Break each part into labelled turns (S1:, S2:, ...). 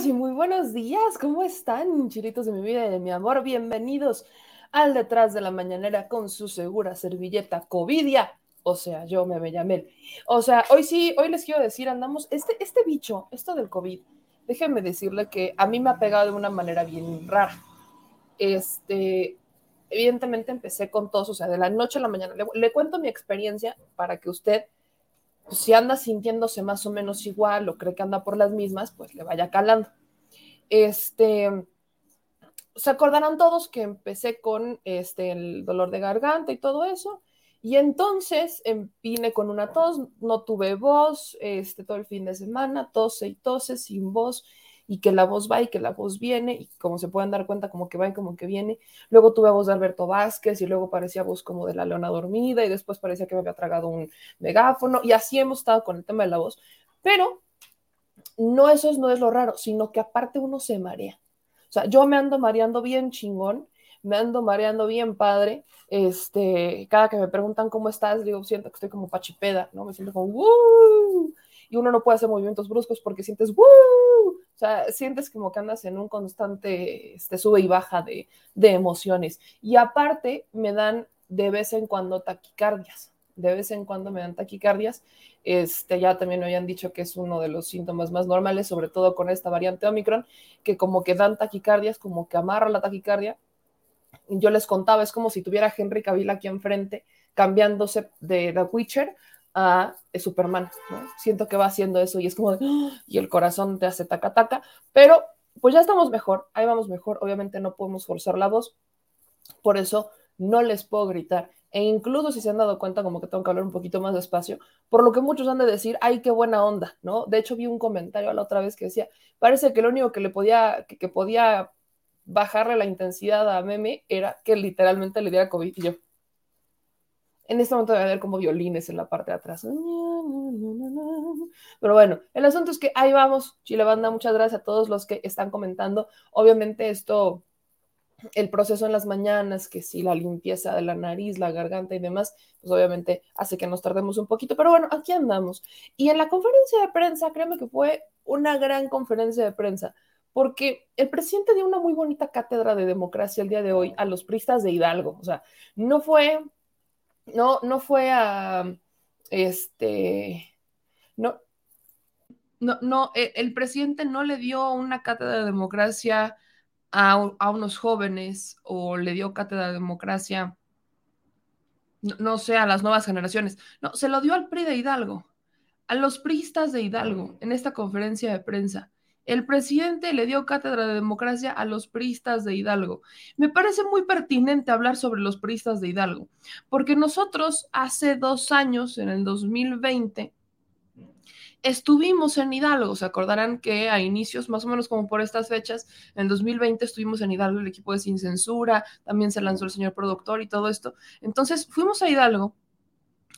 S1: Sí, muy buenos días, ¿cómo están, chilitos de mi vida y de mi amor? Bienvenidos al Detrás de la Mañanera con su segura servilleta Covidia. O sea, yo me llamé. O sea, hoy sí, hoy les quiero decir, andamos, este, este bicho, esto del COVID, déjenme decirle que a mí me ha pegado de una manera bien rara. Este, evidentemente empecé con tos, o sea, de la noche a la mañana. le cuento mi experiencia para que usted pues, si anda sintiéndose más o menos igual o cree que anda por las mismas, pues le vaya calando. Este, se acordarán todos que empecé con este, el dolor de garganta y todo eso, y entonces vine con una tos, no tuve voz este, todo el fin de semana, tose y tose sin voz, y que la voz va y que la voz viene, y como se pueden dar cuenta, como que va y como que viene. Luego tuve voz de Alberto Vázquez y luego parecía voz como de la leona dormida y después parecía que me había tragado un megáfono y así hemos estado con el tema de la voz. Pero no eso es, no es lo raro, sino que aparte uno se marea. O sea, yo me ando mareando bien chingón, me ando mareando bien padre. Este, cada que me preguntan cómo estás, digo, siento que estoy como pachipeda, ¿no? Me siento como, ¡Woo! Y uno no puede hacer movimientos bruscos porque sientes, ¡Woo! O sea, sientes como que andas en un constante este, sube y baja de, emociones. Y aparte, me dan de vez en cuando taquicardias. De vez en cuando me dan taquicardias. Este, ya también me habían dicho que es uno de los síntomas más normales, sobre todo con esta variante Omicron, que como que dan taquicardias, como que amarra la taquicardia. Yo les contaba, es como si tuviera Henry Cavill aquí enfrente, cambiándose de The Witcher a Superman, Siento que va haciendo eso y es como de, ¡ah! y el corazón te hace taca taca, pero pues ya estamos mejor, ahí vamos mejor, obviamente no podemos forzar la voz, por eso no les puedo gritar, e incluso si se han dado cuenta como que tengo que hablar un poquito más despacio, por lo que muchos han de decir, ay, qué buena onda, ¿no? De hecho vi un comentario la otra vez que decía, parece que lo único que le podía, que podía bajarle la intensidad a Meme era que literalmente le diera COVID y yo, en este momento debe haber como violines en la parte de atrás. Pero bueno, el asunto es que ahí vamos, Chile Banda, muchas gracias a todos los que están comentando. Obviamente esto, el proceso en las mañanas, que si la limpieza de la nariz, la garganta y demás, pues obviamente hace que nos tardemos un poquito. Pero bueno, aquí andamos. Y en la conferencia de prensa, créeme que fue una gran conferencia de prensa porque el presidente dio una muy bonita cátedra de democracia el día de hoy a los pristas de Hidalgo. O sea, no fue no, no fue a, este, no, no, no, e, el, presidente no le dio una cátedra de democracia a, unos jóvenes o le dio cátedra de democracia, no, no, sé, a las nuevas generaciones. No, se lo dio al PRI de Hidalgo, a los priistas de Hidalgo en esta conferencia de prensa. El presidente le dio cátedra de democracia a los priistas de Hidalgo. Me parece muy pertinente hablar sobre los priistas de Hidalgo, porque nosotros hace dos años, en el 2020, estuvimos en Hidalgo. Se acordarán que a inicios, más o menos como por estas fechas, en 2020 estuvimos en Hidalgo, el equipo de Sin Censura, también se lanzó el señor productor y todo esto. Entonces fuimos a Hidalgo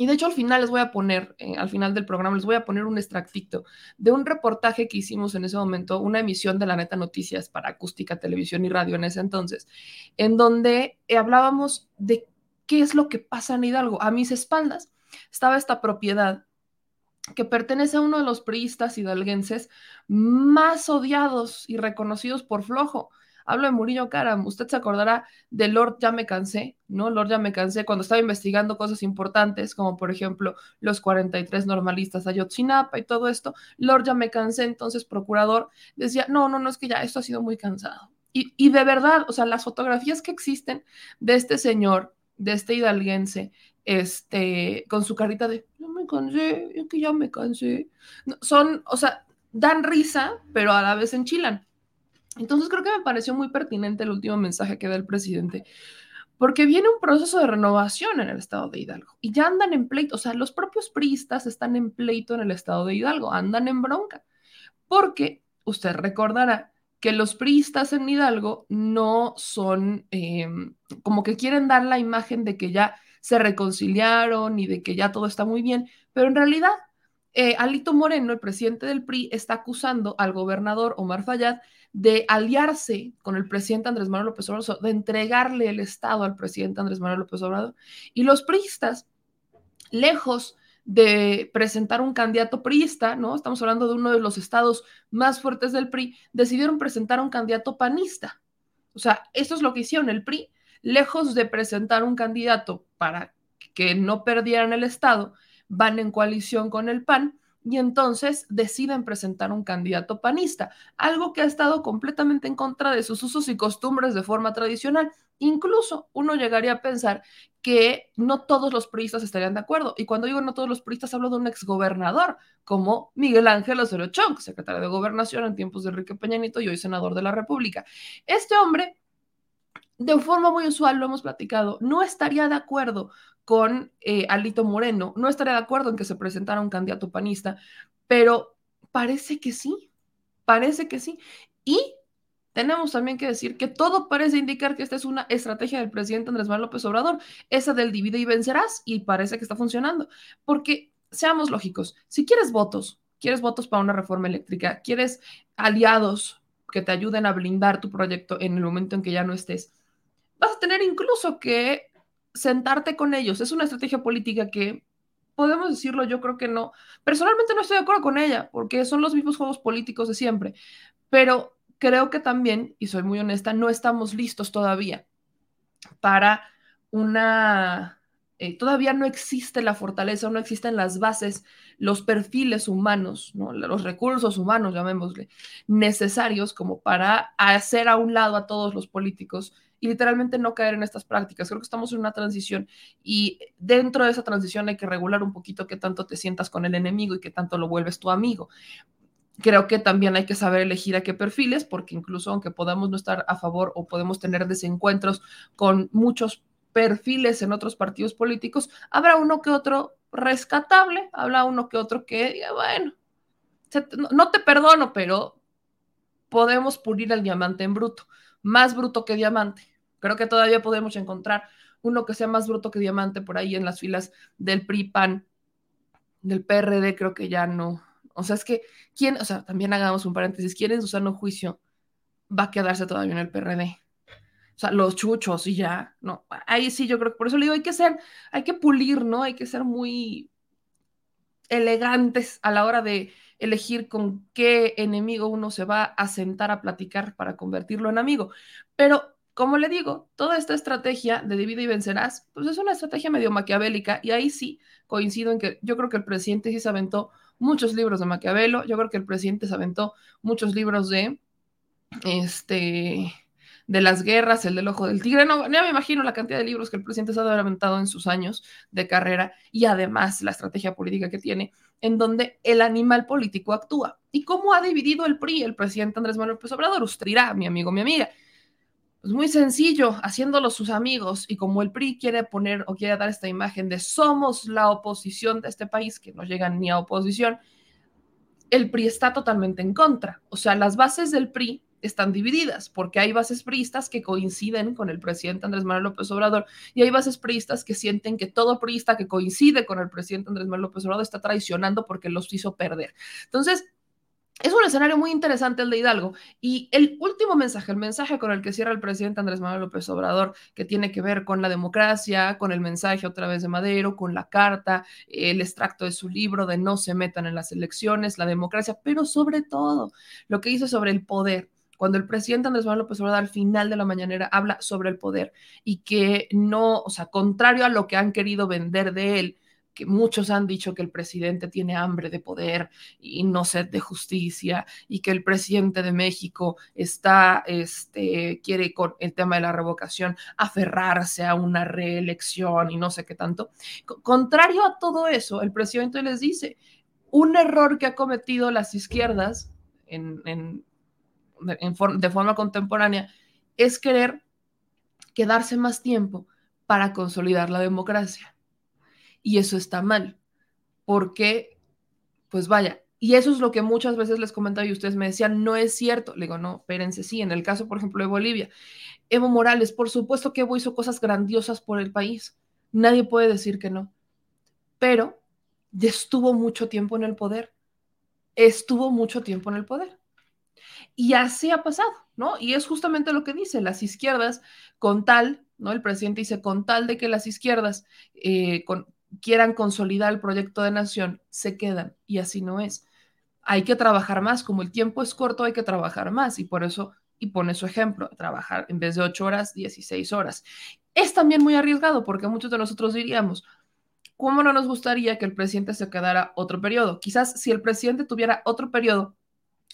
S1: y de hecho al final les voy a poner, eh, al final del programa les voy a poner un extractito de un reportaje que hicimos en ese momento, una emisión de la neta noticias para acústica, televisión y radio en ese entonces, en donde eh, hablábamos de qué es lo que pasa en Hidalgo. A mis espaldas estaba esta propiedad que pertenece a uno de los priistas hidalguenses más odiados y reconocidos por flojo. Hablo de Murillo Karam. Usted se acordará de Lord Ya Me Cansé, ¿no? Lord Ya Me Cansé cuando estaba investigando cosas importantes, como por ejemplo los 43 normalistas Ayotzinapa y todo esto. Lord Ya Me Cansé, entonces procurador, decía, no, no, no, es que ya esto ha sido muy cansado. Y, y de verdad, o sea, las fotografías que existen de este señor, de este hidalguense, este, con su carita de, ya me cansé, es que ya me cansé. son, o sea, dan risa, pero a la vez enchilan. Entonces creo que me pareció muy pertinente el último mensaje que da el presidente, porque viene un proceso de renovación en el estado de Hidalgo y ya andan en pleito, o sea, los propios priistas están en pleito en el estado de Hidalgo, andan en bronca, porque usted recordará que los priistas en Hidalgo no son em, como que quieren dar la imagen de que ya se reconciliaron y de que ya todo está muy bien, pero en realidad eh, Alito Moreno, el presidente del PRI, está acusando al gobernador Omar Fayad de aliarse con el presidente Andrés Manuel López Obrador, de entregarle el Estado al presidente Andrés Manuel López Obrador. Y los priistas, lejos de presentar un candidato priista, ¿no? Estamos hablando de uno de los estados más fuertes del PRI, decidieron presentar un candidato panista. O sea, eso es lo que hicieron el PRI, lejos de presentar un candidato para que no perdieran el estado, van en coalición con el PAN y entonces deciden presentar un candidato panista, algo que ha estado completamente en contra de sus usos y costumbres de forma tradicional. Incluso uno llegaría a pensar que no todos los priistas estarían de acuerdo. Y cuando digo no todos los priistas, hablo de un exgobernador como Miguel Ángel Osorio Chong, secretario de Gobernación en tiempos de Enrique Peña Nieto y hoy senador de la República. Este hombre de forma muy usual, lo hemos platicado, no estaría de acuerdo con eh, Alito Moreno, no estaría de acuerdo en que se presentara un candidato panista, pero parece que sí, parece que sí. Y tenemos también que decir que todo parece indicar que esta es una estrategia del presidente Andrés Manuel López Obrador, esa del divide y vencerás, y parece que está funcionando, porque seamos lógicos, si quieres votos, quieres votos para una reforma eléctrica, quieres aliados que te ayuden a blindar tu proyecto en el momento en que ya no estés, vas a tener incluso que sentarte con ellos. Es una estrategia política que, podemos decirlo, yo creo que no. Personalmente no estoy de acuerdo con ella, porque son los mismos juegos políticos de siempre, pero creo que también, y soy muy honesta, no estamos listos todavía para una... Eh, todavía no existe la fortaleza, no existen las bases, los perfiles humanos, ¿no? los recursos humanos, llamémosle, necesarios como para hacer a un lado a todos los políticos y literalmente no caer en estas prácticas. Creo que estamos en una transición y dentro de esa transición hay que regular un poquito qué tanto te sientas con el enemigo y qué tanto lo vuelves tu amigo. Creo que también hay que saber elegir a qué perfiles, porque incluso aunque podamos no estar a favor o podemos tener desencuentros con muchos perfiles en otros partidos políticos, habrá uno que otro rescatable, habrá uno que otro que, bueno, no te perdono, pero podemos pulir el diamante en bruto, más bruto que diamante. Creo que todavía podemos encontrar uno que sea más bruto que diamante por ahí en las filas del PRI-PAN, del PRD, creo que ya no. O sea, es que, ¿quién? O sea, también hagamos un paréntesis, ¿quién en su sano juicio va a quedarse todavía en el PRD? O sea, los chuchos y ya, no. Ahí sí, yo creo que por eso le digo, hay que ser, hay que pulir, ¿no? Hay que ser muy elegantes a la hora de elegir con qué enemigo uno se va a sentar a platicar para convertirlo en amigo. Pero como le digo, toda esta estrategia de divide y vencerás, pues es una estrategia medio maquiavélica y ahí sí coincido en que yo creo que el presidente sí se aventó muchos libros de Maquiavelo, yo creo que el presidente se aventó muchos libros de este de las guerras, el del ojo del tigre, no, ya me imagino la cantidad de libros que el presidente se ha aventado en sus años de carrera y además la estrategia política que tiene, en donde el animal político actúa. ¿Y cómo ha dividido el PRI el presidente Andrés Manuel López Obrador? Usted dirá, mi amigo, mi amiga, pues muy sencillo, haciéndolo sus amigos y como el PRI quiere poner o quiere dar esta imagen de somos la oposición de este país, que no llegan ni a oposición, el PRI está totalmente en contra. O sea, las bases del PRI están divididas, porque hay bases priistas que coinciden con el presidente Andrés Manuel López Obrador y hay bases priistas que sienten que todo priista que coincide con el presidente Andrés Manuel López Obrador está traicionando porque los hizo perder. Entonces, es un escenario muy interesante el de Hidalgo. Y el último mensaje, el mensaje con el que cierra el presidente Andrés Manuel López Obrador, que tiene que ver con la democracia, con el mensaje otra vez de Madero, con la carta, el extracto de su libro de no se metan en las elecciones, la democracia, pero sobre todo lo que hizo sobre el poder cuando el presidente Andrés Manuel López Obrador al final de la mañanera habla sobre el poder y que no, o sea, contrario a lo que han querido vender de él, que muchos han dicho que el presidente tiene hambre de poder y no sed de justicia y que el presidente de México está, este, quiere con el tema de la revocación aferrarse a una reelección y no sé qué tanto. Contrario a todo eso, el presidente les dice, un error que ha cometido las izquierdas en, en, de forma contemporánea es querer quedarse más tiempo para consolidar la democracia. Y eso está mal, porque, pues vaya, y eso es lo que muchas veces les comentaba y ustedes me decían, no es cierto. Le digo, no, espérense, sí, en el caso, por ejemplo, de Bolivia. Evo Morales, por supuesto que Evo hizo cosas grandiosas por el país. Nadie puede decir que no. Pero ya estuvo mucho tiempo en el poder. Estuvo mucho tiempo en el poder. Y así ha pasado, ¿no? Y es justamente lo que dice, las izquierdas, con tal, ¿no? El presidente dice, con tal de que las izquierdas eh, quieran consolidar el proyecto de nación, se quedan. Y así no es. Hay que trabajar más, como el tiempo es corto, hay que trabajar más. Y por eso, y pone su ejemplo, trabajar en vez de 8 horas, 16 horas. Es también muy arriesgado porque muchos de nosotros diríamos, ¿cómo no nos gustaría que el presidente se quedara otro periodo? Quizás si el presidente tuviera otro periodo,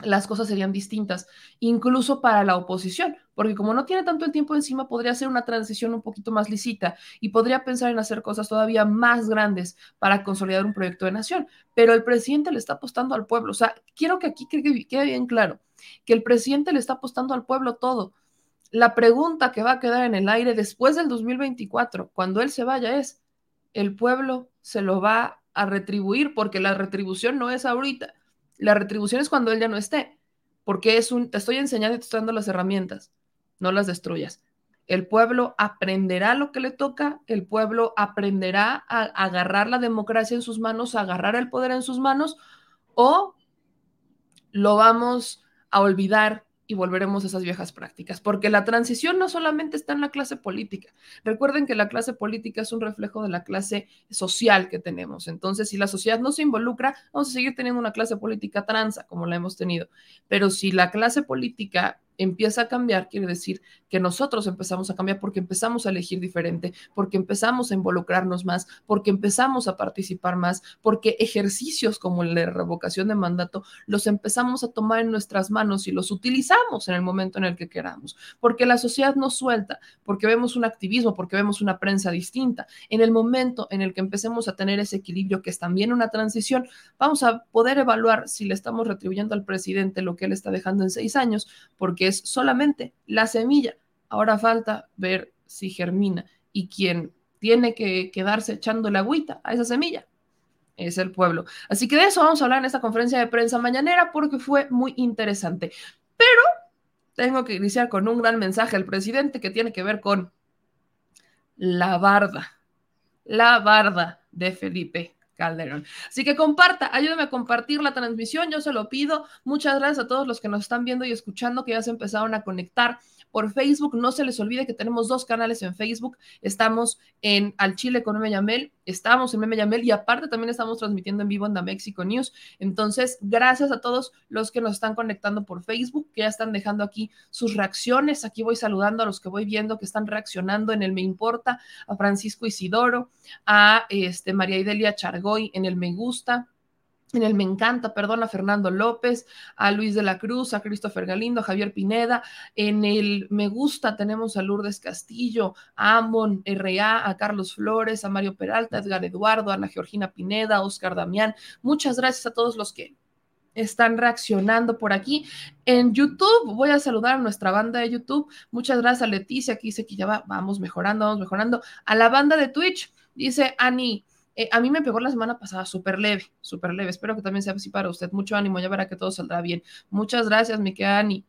S1: las cosas serían distintas, incluso para la oposición, porque como no tiene tanto el tiempo encima, podría hacer una transición un poquito más lisita y podría pensar en hacer cosas todavía más grandes para consolidar un proyecto de nación. Pero el presidente le está apostando al pueblo. O sea, quiero que aquí quede bien claro que el presidente le está apostando al pueblo todo. La pregunta que va a quedar en el aire después del 2024, cuando él se vaya, es, ¿el pueblo se lo va a retribuir? Porque la retribución no es ahorita la retribución es cuando él ya no esté, porque es un, te estoy enseñando y te estoy dando las herramientas, no las destruyas. El pueblo aprenderá lo que le toca, el pueblo aprenderá a agarrar la democracia en sus manos, a agarrar el poder en sus manos, o lo vamos a olvidar y volveremos a esas viejas prácticas, porque la transición no solamente está en la clase política. Recuerden que la clase política es un reflejo de la clase social que tenemos. Entonces, si la sociedad no se involucra, vamos a seguir teniendo una clase política transa como la hemos tenido. Pero si la clase política empieza a cambiar, quiere decir que nosotros empezamos a cambiar porque empezamos a elegir diferente, porque empezamos a involucrarnos más, porque empezamos a participar más, porque ejercicios como de revocación de mandato los empezamos a tomar en nuestras manos y los utilizamos en el momento en el que queramos, porque la sociedad nos suelta, porque vemos un activismo, porque vemos una prensa distinta. En el momento en el que empecemos a tener ese equilibrio, que es también una transición, vamos a poder evaluar si le estamos retribuyendo al presidente lo que él está dejando en seis años, porque es solamente la semilla. Ahora falta ver si germina y quien tiene que quedarse echando la agüita a esa semilla es el pueblo. Así que de eso vamos a hablar en esta conferencia de prensa mañanera porque fue muy interesante. Pero tengo que iniciar con un gran mensaje al presidente que tiene que ver con la barda, la barda de Felipe Calderón. Así que comparta, ayúdame a compartir la transmisión, yo se lo pido. Muchas gracias a todos los que nos están viendo y escuchando, que ya se empezaron a conectar por Facebook. No se les olvide que tenemos dos canales en Facebook. Estamos en Al Chile con Meme Yamel, estamos en Meme Yamel y aparte también estamos transmitiendo en vivo en The Mexico News. Entonces, gracias a todos los que nos están conectando por Facebook, que ya están dejando aquí sus reacciones. Aquí voy saludando a los que voy viendo que están reaccionando en el Me Importa, a Francisco Isidoro, a este, María Idelia Chargoy en el Me Gusta en el Me Encanta, perdón, a Fernando López, a Luis de la Cruz, a Christopher Galindo, a Javier Pineda. En el Me Gusta tenemos a Lourdes Castillo, a Amon R.A., a Carlos Flores, a Mario Peralta, a Edgar Eduardo, a Ana Georgina Pineda, a Oscar Damián. Muchas gracias a todos los que están reaccionando por aquí. En YouTube, voy a saludar a nuestra banda de YouTube. Muchas gracias a Leticia, que dice que ya vamos mejorando, vamos mejorando. A la banda de Twitch, dice Ani. Eh, a mí me pegó la semana pasada súper leve, súper leve. Espero que también sea así para usted. Mucho ánimo, ya verá que todo saldrá bien. Muchas gracias, mi Ani.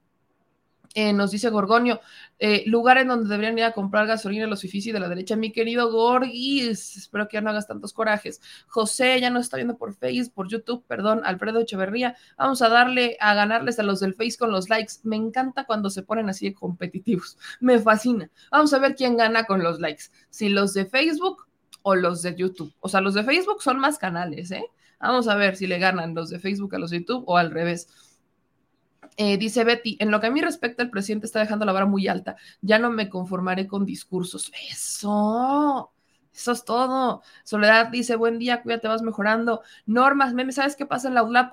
S1: Eh, nos dice Gorgonio, eh, lugar en donde deberían ir a comprar gasolina los fifis de la derecha. Mi querido Gorgis, espero que ya no hagas tantos corajes. José ya nos está viendo por Facebook, por YouTube, perdón, Alfredo Echeverría. Vamos a darle a ganarles a los del Face con los likes. Me encanta cuando se ponen así de competitivos. Me fascina. Vamos a ver quién gana con los likes. Si los de Facebook o los de YouTube. O sea, los de Facebook son más canales, ¿eh? Vamos a ver si le ganan los de Facebook a los de YouTube o al revés. Eh, dice Betty, en lo que a mí respecta, el presidente está dejando la vara muy alta. Ya no me conformaré con discursos. Eso. Eso es todo. Soledad dice, buen día, cuídate, vas mejorando. Normas, meme, ¿sabes qué pasa en la UDAP?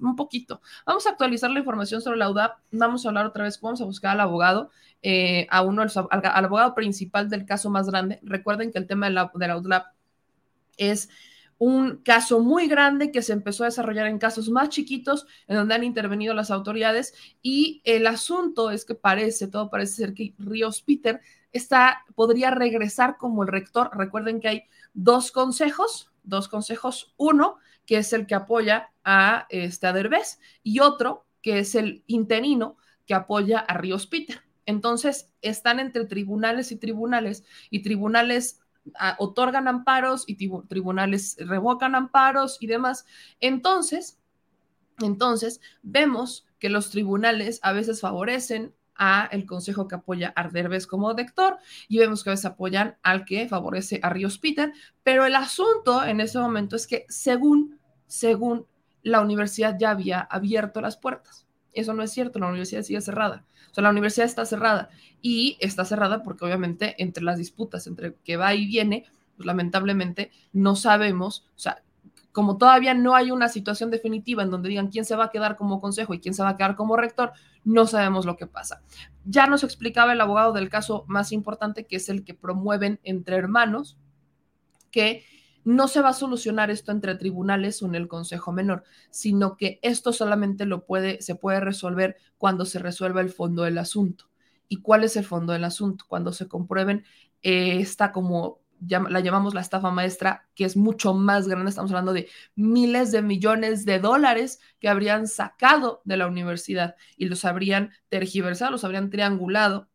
S1: un poquito. Vamos a actualizar la información sobre la UDAP. Vamos a hablar otra vez, vamos a buscar al abogado, eh, a uno, al, abogado principal del caso más grande. Recuerden que el tema de la, de la UDAP es un caso muy grande que se empezó a desarrollar en casos más chiquitos, en donde han intervenido las autoridades. Y el asunto es que parece, todo parece ser que Ríos Peter está, podría regresar como el rector. Recuerden que hay dos consejos, dos consejos. Uno, que es el que apoya a, este, a Derbez, y otro, que es el interino, que apoya a Ríos Peter. Entonces, están entre tribunales y tribunales, y tribunales otorgan amparos y tribunales revocan amparos y demás. Entonces, entonces vemos que los tribunales a veces favorecen a el consejo que apoya a Derbez como dector y vemos que a veces apoyan al que favorece a Ríos Peter, pero el asunto en ese momento es que según, según la universidad ya había abierto las puertas. Eso no es cierto, la universidad sigue cerrada. O sea, la universidad está cerrada y está cerrada porque obviamente entre las disputas, entre que va y viene, pues lamentablemente no sabemos, o sea, como todavía no hay una situación definitiva en donde digan quién se va a quedar como consejo y quién se va a quedar como rector, no sabemos lo que pasa. Ya nos explicaba el abogado del caso más importante, que es el que promueven entre hermanos, que no se va a solucionar esto entre tribunales o en el Consejo Menor, sino que esto solamente lo puede, se puede resolver cuando se resuelva el fondo del asunto. ¿Y cuál es el fondo del asunto? Cuando se comprueben eh, esta como la llamamos la estafa maestra, que es mucho más grande, estamos hablando de miles de millones de dólares que habrían sacado de la universidad y los habrían tergiversado, los habrían triangulado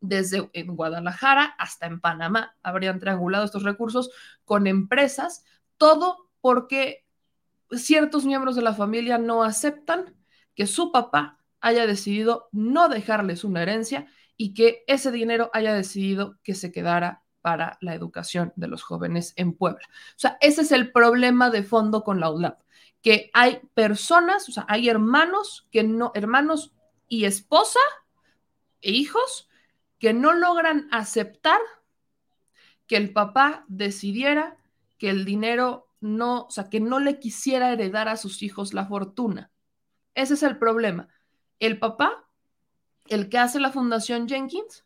S1: desde en Guadalajara hasta en Panamá. Habrían triangulado estos recursos con empresas, todo porque ciertos miembros de la familia no aceptan que su papá haya decidido no dejarles una herencia y que ese dinero haya decidido que se quedara para la educación de los jóvenes en Puebla. O sea, ese es el problema de fondo con la ULAP, que hay personas, o sea, hay hermanos que no, hermanos y esposa e hijos que no logran aceptar que el papá decidiera que el dinero no, o sea, que no le quisiera heredar a sus hijos la fortuna. Ese es el problema. El papá, el que hace la fundación Jenkins,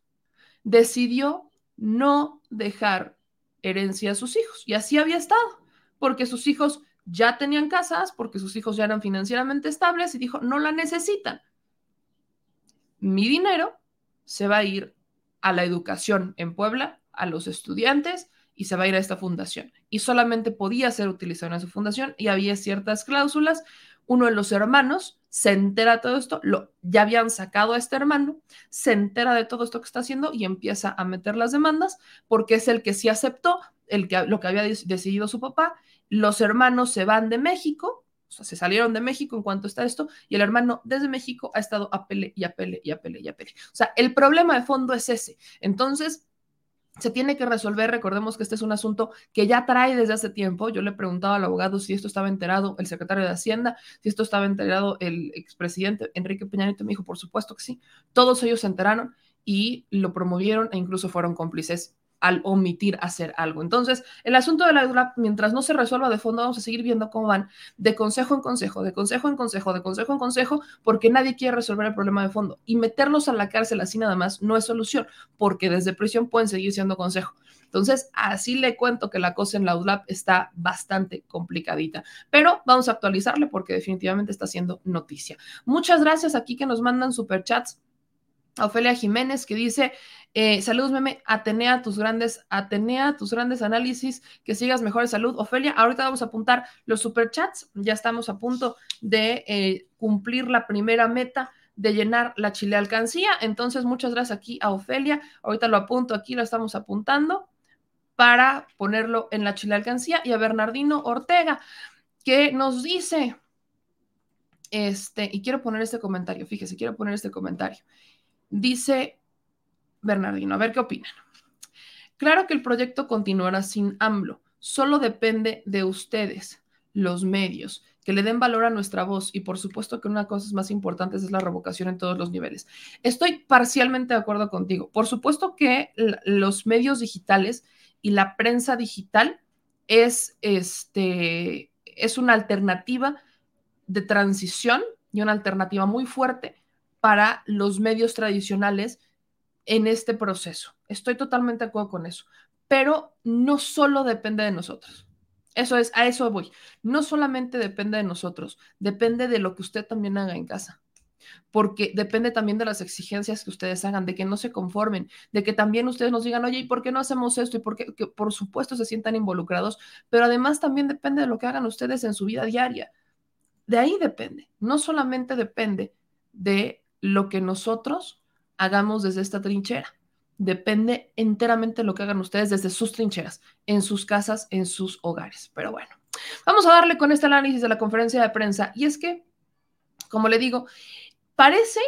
S1: decidió no dejar herencia a sus hijos. Y así había estado, porque sus hijos ya tenían casas, porque sus hijos ya eran financieramente estables y dijo, no la necesitan. Mi dinero se va a ir a la educación en Puebla, a los estudiantes y se va a ir a esta fundación. Y solamente podía ser utilizado en su fundación y había ciertas cláusulas. Uno de los hermanos se entera de todo esto, lo, ya habían sacado a este hermano, se entera de todo esto que está haciendo y empieza a meter las demandas porque es el que sí aceptó el que, lo que había decidido su papá. Los hermanos se van de México, o sea, se salieron de México en cuanto está esto, y el hermano desde México ha estado a pele y a pele y a pele y a pele. O sea, el problema de fondo es ese. Entonces, se tiene que resolver. Recordemos que este es un asunto que ya trae desde hace tiempo. Yo le preguntaba al abogado si esto estaba enterado el secretario de Hacienda, si esto estaba enterado el expresidente Enrique Peña Nieto. Me dijo, por supuesto que sí. Todos ellos se enteraron y lo promovieron e incluso fueron cómplices al omitir hacer algo. Entonces, el asunto de la dura, mientras no se resuelva de fondo, vamos a seguir viendo cómo van de consejo en consejo, de consejo en consejo, de consejo en consejo, porque nadie quiere resolver el problema de fondo. Y meterlos a la cárcel así nada más no es solución, porque desde prisión pueden seguir siendo consejo. Entonces, así le cuento que la cosa en la UDLAP está bastante complicadita, pero vamos a actualizarle porque definitivamente está siendo noticia. Muchas gracias aquí que nos mandan superchats. Ofelia Jiménez que dice, eh, saludos, meme. Atenea, tus grandes, Atenea, tus grandes análisis, que sigas mejor salud. Ofelia, ahorita vamos a apuntar los superchats. Ya estamos a punto de eh, cumplir la primera meta de llenar la chile alcancía. Entonces, muchas gracias aquí a Ofelia. Ahorita lo apunto aquí, lo estamos apuntando para ponerlo en la chile alcancía. Y a Bernardino Ortega, que nos dice, este, y quiero poner este comentario, fíjese, quiero poner este comentario. Dice Bernardino, a ver qué opinan. Claro que el proyecto continuará sin AMLO, solo depende de ustedes, los medios, que le den valor a nuestra voz y por supuesto que una cosa más importante es la revocación en todos los niveles. Estoy parcialmente de acuerdo contigo. Por supuesto que los medios digitales y la prensa digital es, este, es una alternativa de transición y una alternativa muy fuerte para los medios tradicionales en este proceso. Estoy totalmente de acuerdo con eso, pero no solo depende de nosotros. Eso es, a eso voy. No solamente depende de nosotros, depende de lo que usted también haga en casa porque depende también de las exigencias que ustedes hagan, de que no se conformen, de que también ustedes nos digan, oye, ¿y por qué no hacemos esto? Y por qué, que por supuesto se sientan involucrados, pero además también depende de lo que hagan ustedes en su vida diaria. De ahí depende, no solamente depende de lo que nosotros hagamos desde esta trinchera, depende enteramente de lo que hagan ustedes desde sus trincheras, en sus casas, en sus hogares. Pero bueno, vamos a darle con este análisis de la conferencia de prensa. Y es que, como le digo, Parece,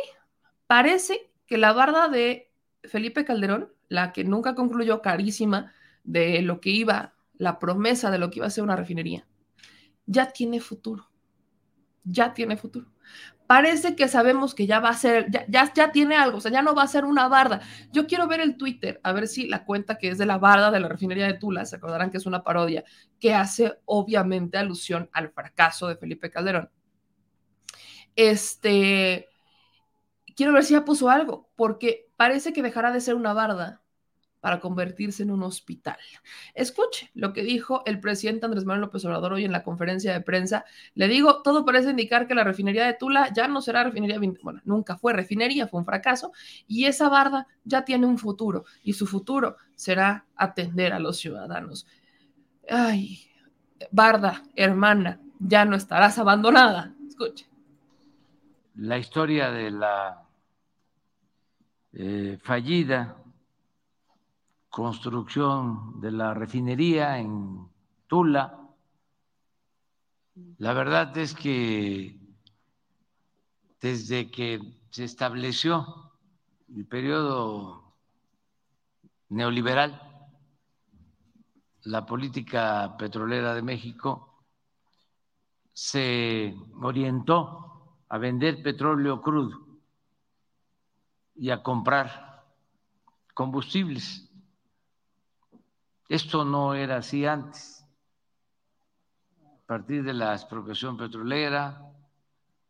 S1: parece que la barda de Felipe Calderón, la que nunca concluyó carísima de lo que iba, la promesa de lo que iba a ser una refinería, ya tiene futuro. Ya tiene futuro. Parece que sabemos que ya va a ser, ya, ya, tiene algo, o sea, ya no va a ser una barda. Yo quiero ver el Twitter, a ver si la cuenta que es de la barda de la refinería de Tula, se acordarán que es una parodia, que hace obviamente alusión al fracaso de Felipe Calderón. Este, quiero ver si ya puso algo, porque parece que dejará de ser una barda para convertirse en un hospital. Escuche lo que dijo el presidente Andrés Manuel López Obrador hoy en la conferencia de prensa. Le digo, todo parece indicar que la refinería de Tula ya no será refinería, bueno, nunca fue refinería, fue un fracaso, y esa barda ya tiene un futuro, y su futuro será atender a los ciudadanos. Ay, barda, hermana, ya no estarás abandonada. Escuche
S2: la historia de la eh, fallida construcción de la refinería en Tula. La verdad es que desde que se estableció el periodo neoliberal, la política petrolera de México se orientó a vender petróleo crudo y a comprar combustibles. Esto no era así antes. A partir de la expropiación petrolera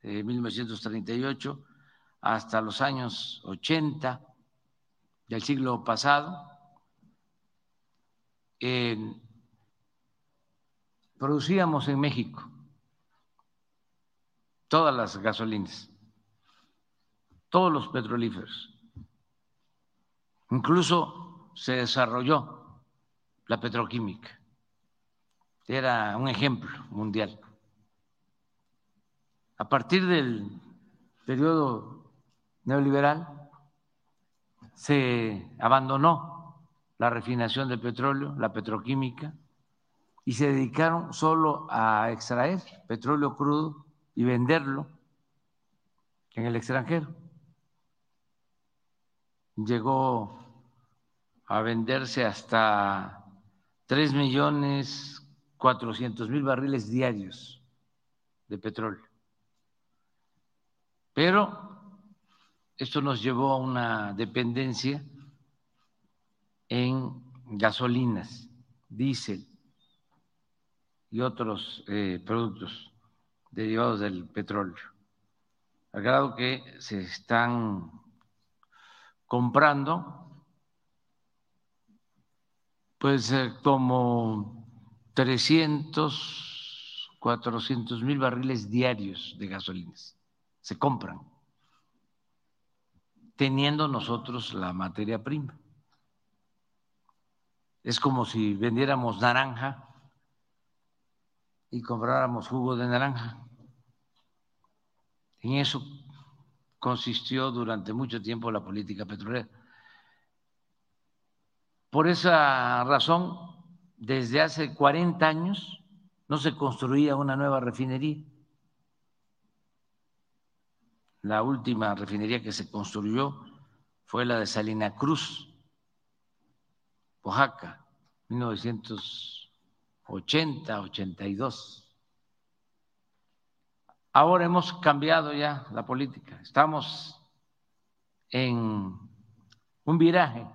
S2: de 1938 hasta los años 80 del siglo pasado, producíamos en México todas las gasolinas, todos los petrolíferos. Incluso se desarrolló la petroquímica. Era un ejemplo mundial. A partir del periodo neoliberal se abandonó la refinación del petróleo, la petroquímica, y se dedicaron solo a extraer petróleo crudo y venderlo en el extranjero. Llegó a venderse hasta 3 millones 400 mil barriles diarios de petróleo. Pero esto nos llevó a una dependencia en gasolinas, diésel y otros eh, productos derivados del petróleo, al grado que se están comprando pues como 300, 400 mil barriles diarios de gasolinas. Se compran, teniendo nosotros la materia prima. Es como si vendiéramos naranja y compráramos jugo de naranja. En eso consistió durante mucho tiempo la política petrolera. Por esa razón, desde hace 40 años no se construía una nueva refinería. La última refinería que se construyó fue la de Salina Cruz, Oaxaca, 1900 80, 82. Ahora hemos cambiado ya la política. Estamos en un viraje.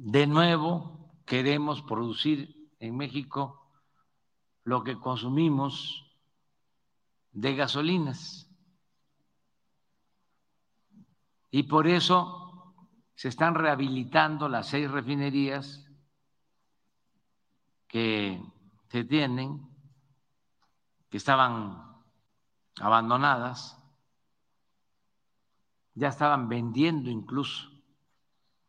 S2: De nuevo queremos producir en México lo que consumimos de gasolinas. Y por eso se están rehabilitando las seis refinerías que se tienen, que estaban abandonadas, ya estaban vendiendo incluso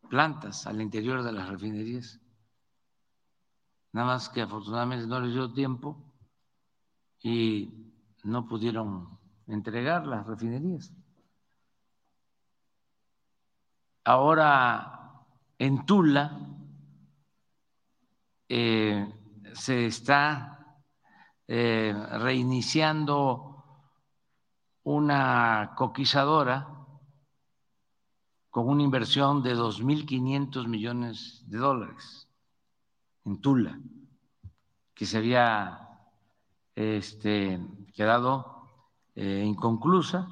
S2: plantas al interior de las refinerías. Nada más que afortunadamente no les dio tiempo y no pudieron entregar las refinerías. Ahora en Tula eh, se está eh, reiniciando una coquizadora con una inversión de 2.500 millones de dólares en Tula, que se había este, quedado eh, inconclusa.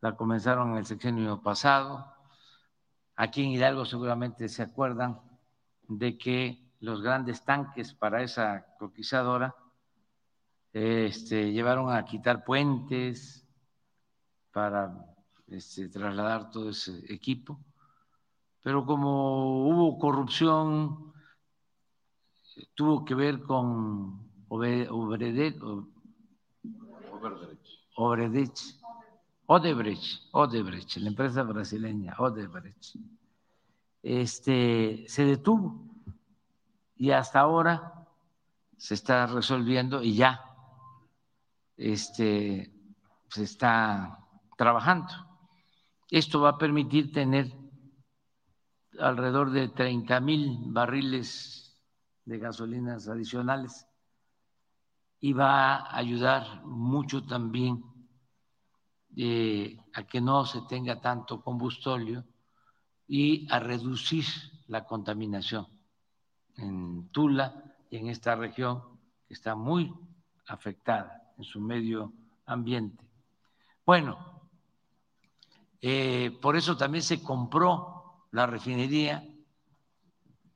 S2: La comenzaron en el sexenio pasado. Aquí en Hidalgo seguramente se acuerdan de que los grandes tanques para esa coquizadora este, llevaron a quitar puentes para este, trasladar todo ese equipo, pero como hubo corrupción, tuvo que ver con Obredech, Odebrecht, Odebrecht, la empresa brasileña Odebrecht, este, se detuvo y hasta ahora se está resolviendo y ya este, se está trabajando. Esto va a permitir tener alrededor de 30 mil barriles de gasolinas adicionales y va a ayudar mucho también eh, a que no se tenga tanto combustóleo y a reducir la contaminación en Tula y en esta región que está muy afectada en su medio ambiente. Bueno, eh, por eso también se compró la refinería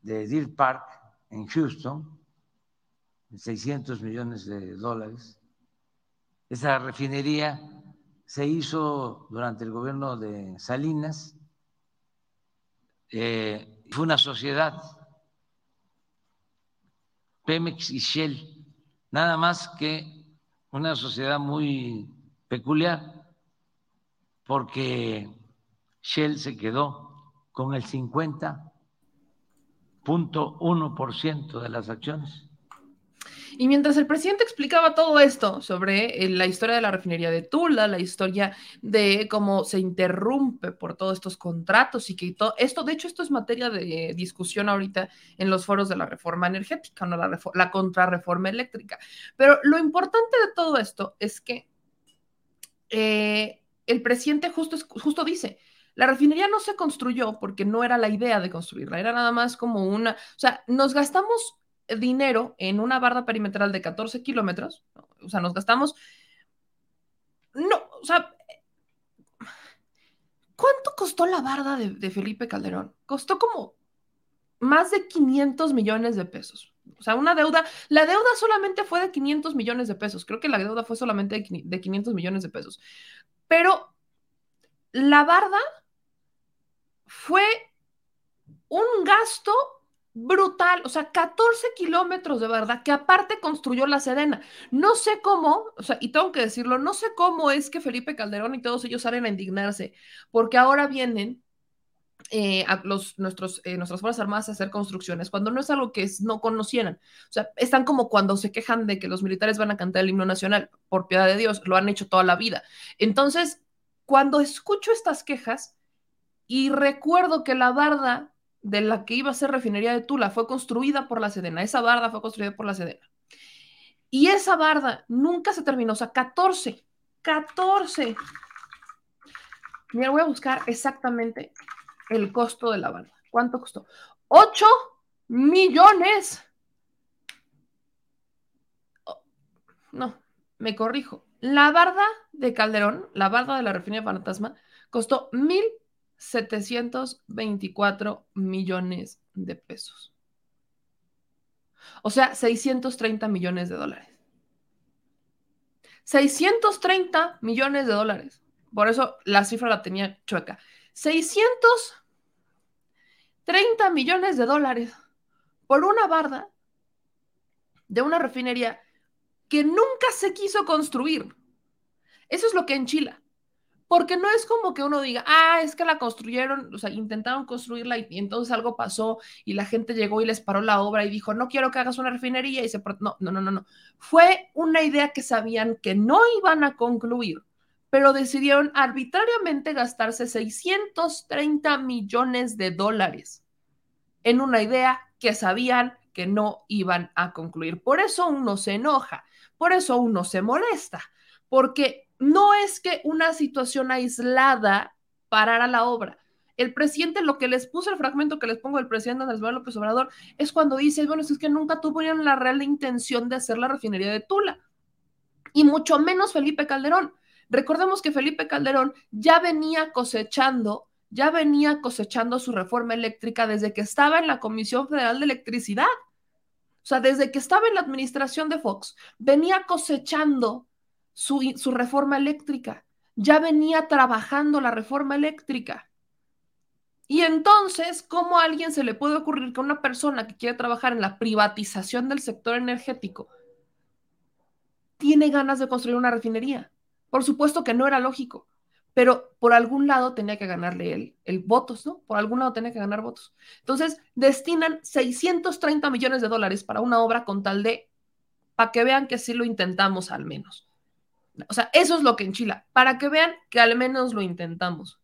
S2: de Deer Park en Houston, 600 millones de dólares. Esa refinería se hizo durante el gobierno de Salinas. Eh, fue una sociedad, Pemex y Shell, nada más que una sociedad muy peculiar porque Shell se quedó con el 50.1% de las acciones.
S1: Y mientras el presidente explicaba todo esto sobre eh, la historia de la refinería de Tula, la historia de cómo se interrumpe por todos estos contratos y que todo esto, de hecho, esto es materia de discusión ahorita en los foros de la reforma energética, no la, la contrarreforma eléctrica. Pero lo importante de todo esto es que eh, el presidente justo, justo dice, la refinería no se construyó porque no era la idea de construirla, era nada más como una, o sea, nos gastamos dinero en una barda perimetral de 14 kilómetros, o sea, nos gastamos, no, o sea, ¿cuánto costó la barda de, de Felipe Calderón? Costó como más de 500 millones de pesos. O sea, una deuda, la deuda solamente fue de 500 millones de pesos. Creo que la deuda fue solamente de 500 millones de pesos. Pero la barda fue un gasto brutal, o sea, 14 kilómetros de barda que aparte construyó la Sedena. No sé cómo, o sea, y tengo que decirlo, no sé cómo es que Felipe Calderón y todos ellos salen a indignarse, porque ahora vienen eh, a los, nuestros, eh, nuestras Fuerzas Armadas a hacer construcciones, cuando no es algo que no conocieran. O sea, están como cuando se quejan de que los militares van a cantar el himno nacional, por piedad de Dios, lo han hecho toda la vida. Entonces, cuando escucho estas quejas y recuerdo que la barda de la que iba a ser refinería de Tula fue construida por la Sedena, esa barda fue construida por la Sedena. Y esa barda nunca se terminó, o sea, 14, 14. Mira, voy a buscar exactamente el costo de la barda. ¿Cuánto costó? 8 millones. Oh, no, me corrijo. La barda de Calderón, la barda de la refinería Fantasma, costó 1.724 millones de pesos. O sea, 630 millones de dólares. 630 millones de dólares. Por eso la cifra la tenía chueca. 630 millones de dólares por una barda de una refinería que nunca se quiso construir. Eso es lo que enchila. Porque no es como que uno diga, ah, es que la construyeron, o sea, intentaron construirla y, entonces algo pasó y la gente llegó y les paró la obra y dijo, no quiero que hagas una refinería y se... No, no, no, no. Fue una idea que sabían que no iban a concluir, pero decidieron arbitrariamente gastarse 630 millones de dólares en una idea que sabían que no iban a concluir. Por eso uno se enoja, por eso uno se molesta, porque no es que una situación aislada parara la obra. El presidente, lo que les puse el fragmento que les pongo del presidente Andrés Manuel López Obrador, es cuando dice, bueno, es que nunca tuvieron la real intención de hacer la refinería de Tula, y mucho menos Felipe Calderón. Recordemos que Felipe Calderón ya venía cosechando, ya venía cosechando su reforma eléctrica desde que estaba en la Comisión Federal de Electricidad. O sea, desde que estaba en la administración de Fox, venía cosechando su, su reforma eléctrica, ya venía trabajando la reforma eléctrica. Y entonces, ¿cómo a alguien se le puede ocurrir que una persona que quiere trabajar en la privatización del sector energético tiene ganas de construir una refinería? Por supuesto que no era lógico, pero por algún lado tenía que ganarle el, el votos, ¿no? Por algún lado tenía que ganar votos. Entonces, destinan 630 millones de dólares para una obra con tal de, para que vean que sí lo intentamos al menos. O sea, eso es lo que enchila, para que vean que al menos lo intentamos.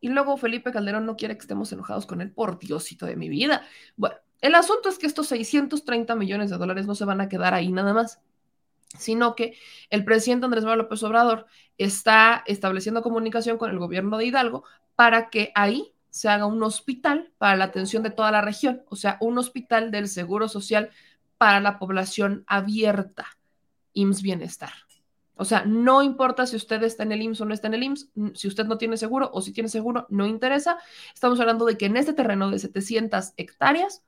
S1: Y luego Felipe Calderón no quiere que estemos enojados con él, por Diosito de mi vida. Bueno, el asunto es que estos 630 millones de dólares no se van a quedar ahí nada más, sino que el presidente Andrés Manuel López Obrador está estableciendo comunicación con el gobierno de Hidalgo para que ahí se haga un hospital para la atención de toda la región, o sea, un hospital del Seguro Social para la población abierta. IMSS Bienestar. O sea, no importa si usted está en el IMSS o no está en el IMSS, si usted no tiene seguro o si tiene seguro, no interesa. Estamos hablando de que en este terreno de 700 hectáreas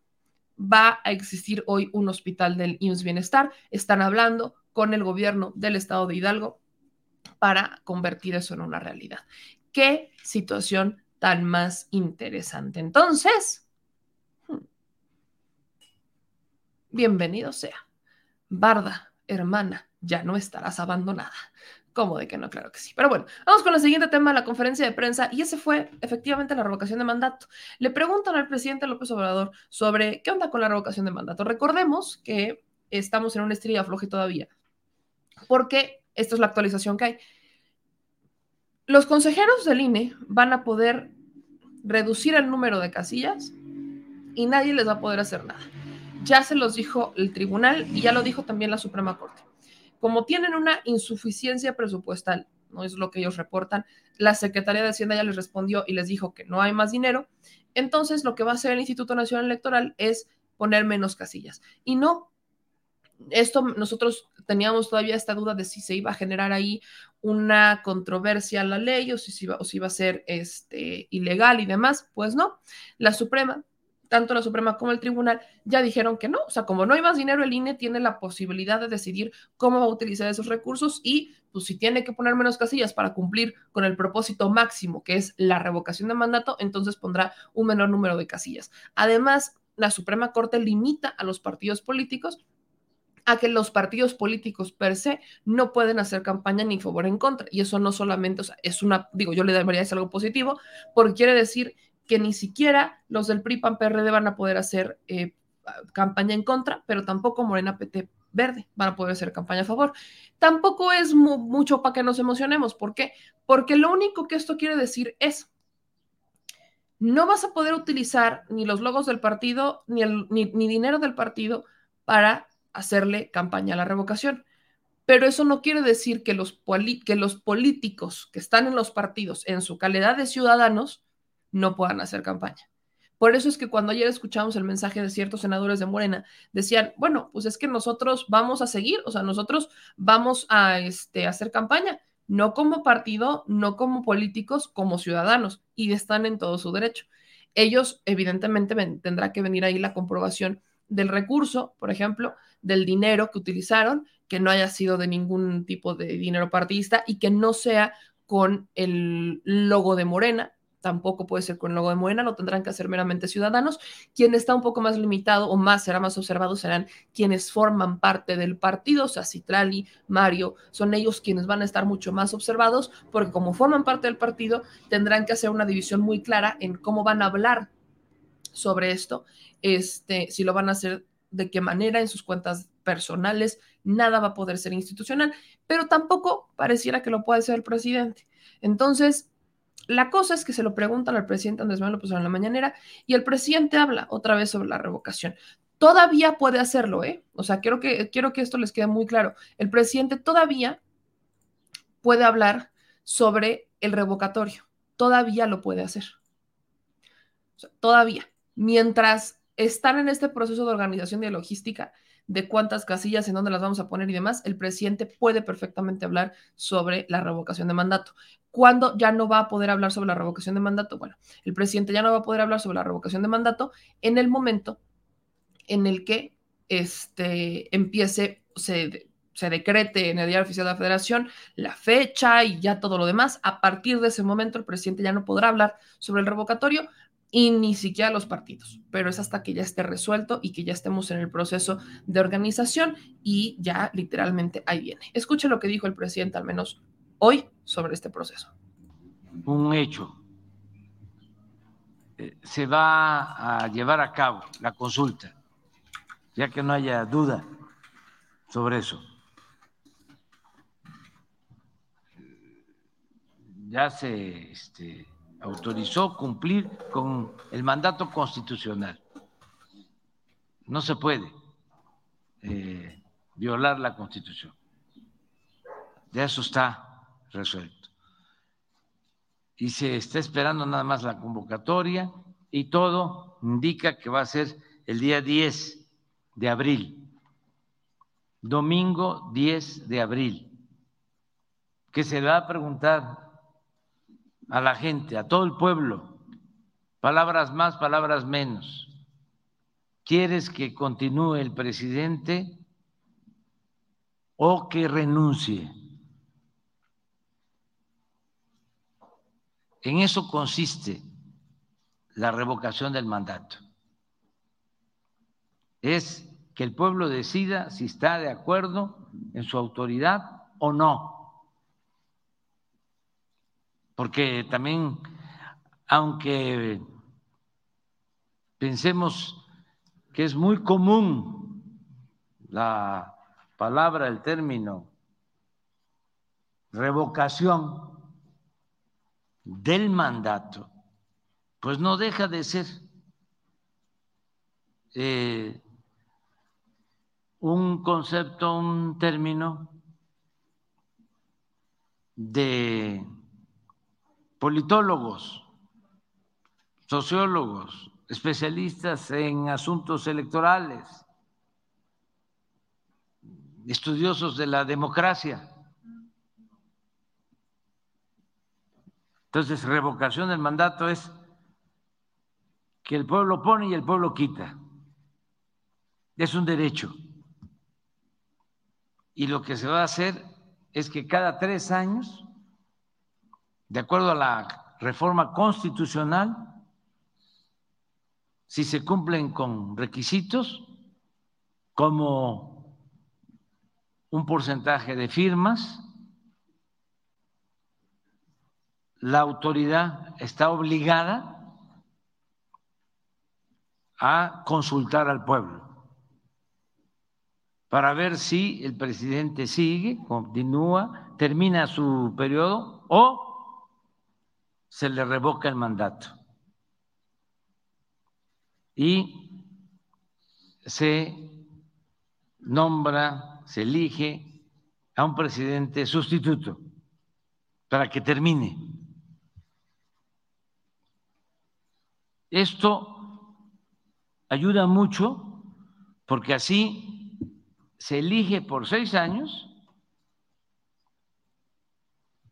S1: va a existir hoy un hospital del IMSS Bienestar. Están hablando con el gobierno del estado de Hidalgo para convertir eso en una realidad. Qué situación tan más interesante. Entonces, hmm, bienvenido sea. Barda, hermana, ya no estarás abandonada. ¿Cómo de que no? Claro que sí. Pero bueno, vamos con el siguiente tema, la conferencia de prensa, y ese fue efectivamente la revocación de mandato. Le preguntan al presidente López Obrador sobre qué onda con la revocación de mandato. Recordemos que estamos en una estrella floja todavía, porque esta es la actualización que hay. Los consejeros del INE van a poder reducir el número de casillas y nadie les va a poder hacer nada. Ya se los dijo el tribunal y ya lo dijo también la Suprema Corte. Como tienen una insuficiencia presupuestal, no es lo que ellos reportan, la Secretaría de Hacienda ya les respondió y les dijo que no hay más dinero, entonces lo que va a hacer el Instituto Nacional Electoral es poner menos casillas. Y no, esto nosotros teníamos todavía esta duda de si se iba a generar ahí una controversia a la ley o si, iba, o si iba a ser este, ilegal y demás. Pues no, la Suprema tanto la Suprema como el Tribunal ya dijeron que no. O sea, como no hay más dinero, el INE tiene la posibilidad de decidir cómo va a utilizar esos recursos y pues si tiene que poner menos casillas para cumplir con el propósito máximo, que es la revocación de mandato, entonces pondrá un menor número de casillas. Además, la Suprema Corte limita a los partidos políticos a que los partidos políticos per se no pueden hacer campaña ni favor en contra. Y eso no solamente, es una, digo, yo le debería decir algo positivo, porque quiere decir que ni siquiera los del PRI PAN PRD van a poder hacer eh, campaña en contra, pero tampoco Morena PT Verde van a poder hacer campaña a favor. Tampoco es mucho para que nos emocionemos. ¿Por qué? Porque lo único que esto quiere decir es, no vas a poder utilizar ni los logos del partido, ni, el, ni, dinero del partido para hacerle campaña a la revocación. Pero eso no quiere decir que los, que los políticos que están en los partidos en su calidad de ciudadanos no puedan hacer campaña. Por eso es que cuando ayer escuchamos el mensaje de ciertos senadores de Morena, decían, bueno, pues es que nosotros vamos a seguir, o sea, nosotros vamos a este, hacer campaña, no como partido, no como políticos, como ciudadanos, y están en todo su derecho. Ellos, evidentemente, tendrá que venir ahí la comprobación del recurso, por ejemplo, del dinero que utilizaron, que no haya sido de ningún tipo de dinero partidista y que no sea con el logo de Morena, tampoco puede ser con el logo de Morena, lo tendrán que hacer meramente ciudadanos. Quien está un poco más limitado o más será más observado serán quienes forman parte del partido, o sea, Citlali, Mario, son ellos quienes van a estar mucho más observados porque como forman parte del partido tendrán que hacer una división muy clara en cómo van a hablar sobre esto, este, si lo van a hacer de qué manera en sus cuentas personales, nada va a poder ser institucional, pero tampoco pareciera que lo pueda hacer el presidente. Entonces, la cosa es que se lo preguntan al presidente Andrés Manuel López en la mañanera y el presidente habla otra vez sobre la revocación. Todavía puede hacerlo, ¿eh? O sea, quiero que, quiero que esto les quede muy claro. El presidente todavía puede hablar sobre el revocatorio. Todavía lo puede hacer. todavía. Mientras están en este proceso de organización de logística, de cuántas casillas, en dónde las vamos a poner y demás, el presidente puede perfectamente hablar sobre la revocación de mandato. ¿Cuándo ya no va a poder hablar sobre la revocación de mandato? Bueno, el presidente ya no va a poder hablar sobre la revocación de mandato en el momento en el que este, empiece, se, se decrete en el Diario Oficial de la Federación la fecha y ya todo lo demás. A partir de ese momento, el presidente ya no podrá hablar sobre el revocatorio, y ni siquiera los partidos, pero es hasta que ya esté resuelto y que ya estemos en el proceso de organización y ya literalmente ahí viene. Escuche lo que dijo el presidente al menos hoy sobre este proceso.
S2: Un hecho. Eh, se va a llevar a cabo la consulta, ya que no haya duda sobre eso. Ya se este, autorizó cumplir con el mandato constitucional. No se puede eh, violar la constitución. Ya eso está resuelto. Y se está esperando nada más la convocatoria y todo indica que va a ser el día 10 de abril, domingo 10 de abril, que se va a preguntar a la gente, a todo el pueblo, palabras más, palabras menos. ¿Quieres que continúe el presidente o que renuncie? En eso consiste la revocación del mandato. Es que el pueblo decida si está de acuerdo en su autoridad o no porque también, aunque pensemos que es muy común la palabra, el término revocación del mandato, pues no deja de ser eh, un concepto, un término de politólogos, sociólogos, especialistas en asuntos electorales, estudiosos de la democracia. Entonces, revocación del mandato es que el pueblo pone y el pueblo quita. Es un derecho. Y lo que se va a hacer es que cada tres años de acuerdo a la reforma constitucional, si se cumplen con requisitos como un porcentaje de firmas, la autoridad está obligada a consultar al pueblo para ver si el presidente sigue, continúa, termina su periodo o se le revoca el mandato y se nombra, se elige a un presidente sustituto para que termine. Esto ayuda mucho porque así se elige por seis años,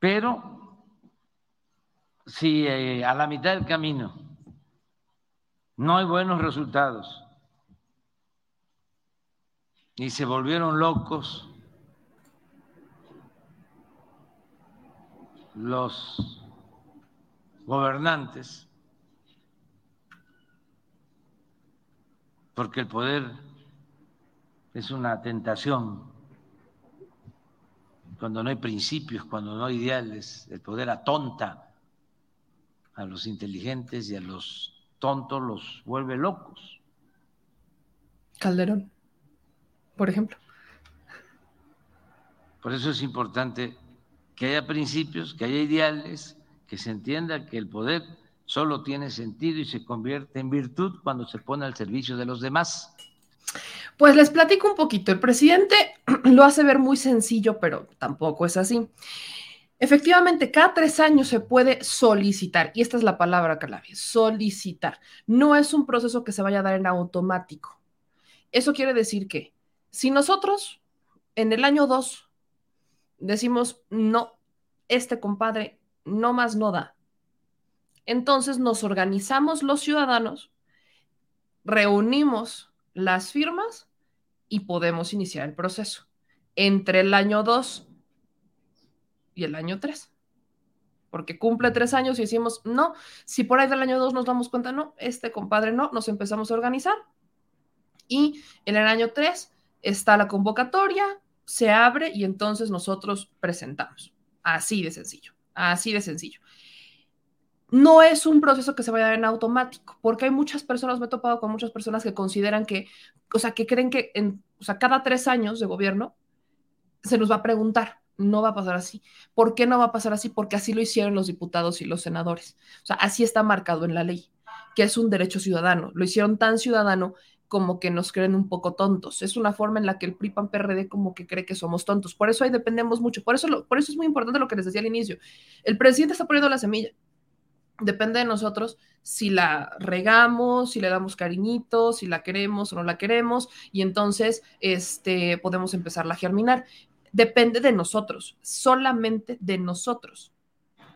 S2: pero si eh, a la mitad del camino. No hay buenos resultados. Y se volvieron locos los gobernantes, porque el poder es una tentación. Cuando no hay principios, cuando no hay ideales, el poder atonta a los inteligentes y a los tontos los vuelve locos.
S1: Calderón, por ejemplo.
S2: Por eso es importante que haya principios, que haya ideales, que se entienda que el poder solo tiene sentido y se convierte en virtud cuando se pone al servicio de los demás.
S1: Pues les platico un poquito. El presidente lo hace ver muy sencillo, pero tampoco es así. Efectivamente, cada tres años se puede solicitar, y esta es la palabra clave, solicitar. No es un proceso que se vaya a dar en automático. Eso quiere decir que si nosotros en el año dos decimos, no, este compadre no más no da, entonces nos organizamos los ciudadanos, reunimos las firmas y podemos iniciar el proceso entre el año 2 y el año 3. Porque cumple tres años y decimos, no, si por ahí del año 2 nos damos cuenta, no, este compadre no, nos empezamos a organizar. Y en el año 3 está la convocatoria, se abre y entonces nosotros presentamos. Así de sencillo, así de sencillo no es un proceso que se vaya a dar en automático, porque hay muchas personas, me he topado con muchas personas que consideran que, o sea, que creen que en, o sea, cada tres años de gobierno se nos va a preguntar, no va a pasar así. ¿Por qué no va a pasar así? Porque así lo hicieron los diputados y los senadores. O sea, así está marcado en la ley, que es un derecho ciudadano. Lo hicieron tan ciudadano como que nos creen un poco tontos. Es una forma en la que el PRI PAN PRD como que cree que somos tontos. Por eso ahí dependemos mucho. Por eso, por eso es muy importante lo que les decía al inicio. El presidente está poniendo la semilla depende de nosotros si la regamos, si le damos cariñitos, si la queremos o no la queremos, y entonces este, podemos empezarla a germinar. Depende de nosotros, solamente de nosotros,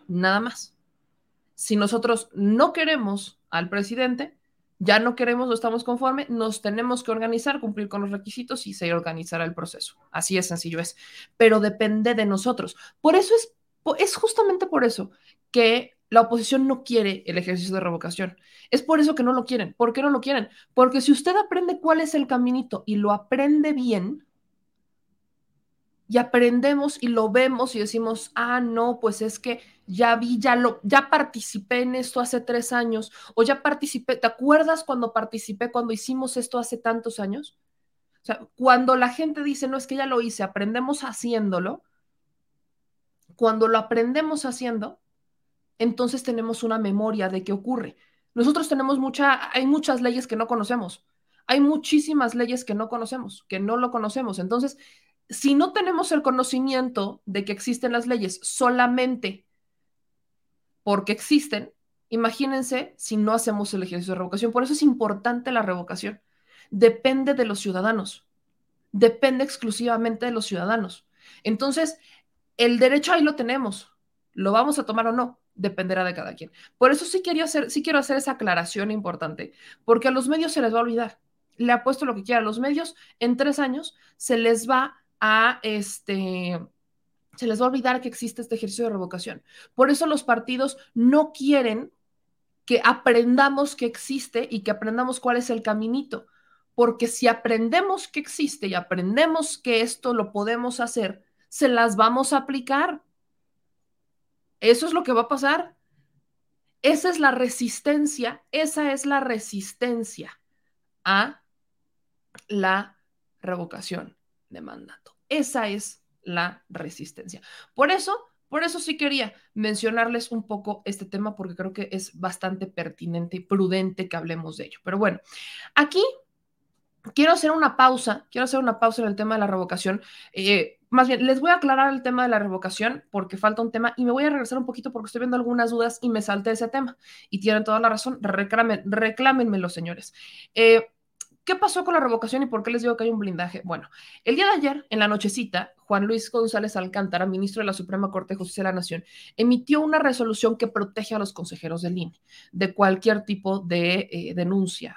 S1: nada más. Si nosotros no queremos al presidente, ya no queremos, no estamos conforme, nos tenemos que organizar, cumplir con los requisitos y se organizará el proceso. Así es sencillo es, pero depende de nosotros. Por eso es, es justamente por eso que la oposición no quiere el ejercicio de revocación. Es por eso que no lo quieren. ¿Por qué no lo quieren? Porque si usted aprende cuál es el caminito y lo aprende bien, y aprendemos y lo vemos y decimos, ah, no, pues es que ya vi, ya lo, ya participé en esto hace tres años, o ya participé, ¿te acuerdas cuando participé, cuando hicimos esto hace tantos años? O sea, cuando la gente dice, no, es que ya lo hice, aprendemos haciéndolo, cuando lo aprendemos haciendo, entonces tenemos una memoria de qué ocurre. Nosotros tenemos mucha, hay muchas leyes que no conocemos. Hay muchísimas leyes que no conocemos, que no lo conocemos. Entonces, si no tenemos el conocimiento de que existen las leyes solamente porque existen, imagínense si no hacemos el ejercicio de revocación. Por eso es importante la revocación. Depende de los ciudadanos. Depende exclusivamente de los ciudadanos. Entonces, el derecho ahí lo tenemos. ¿Lo vamos a tomar o no? dependerá de cada quien. Por eso sí, hacer, sí quiero hacer esa aclaración importante, porque a los medios se les va a olvidar. Le apuesto lo que quiera. A los medios en tres años se les va a, este, se les va a olvidar que existe este ejercicio de revocación. Por eso los partidos no quieren que aprendamos que existe y que aprendamos cuál es el caminito. Porque si aprendemos que existe y aprendemos que esto lo podemos hacer, se las vamos a aplicar eso es lo que va a pasar. Esa es la resistencia, esa es la resistencia a la revocación mandato. Esa es la resistencia. Por eso, por eso sí quería mencionarles un poco este tema porque creo que es bastante pertinente y prudente que hablemos de ello. Pero bueno, aquí quiero hacer una pausa, quiero hacer una pausa en el tema de la revocación. Eh, más bien, les voy a aclarar el tema de la revocación porque falta un tema y me voy a regresar un poquito porque estoy viendo algunas dudas y me salté ese tema. Y tienen toda la razón, reclamen, reclámenme los señores. Eh, ¿Qué pasó con la revocación y por qué les digo que hay un blindaje? Bueno, el día de ayer, en la nochecita, Juan Luis González Alcántara, ministro de la Suprema Corte de Justicia de la Nación, emitió una resolución que protege a los consejeros del INE de cualquier tipo de eh, denuncia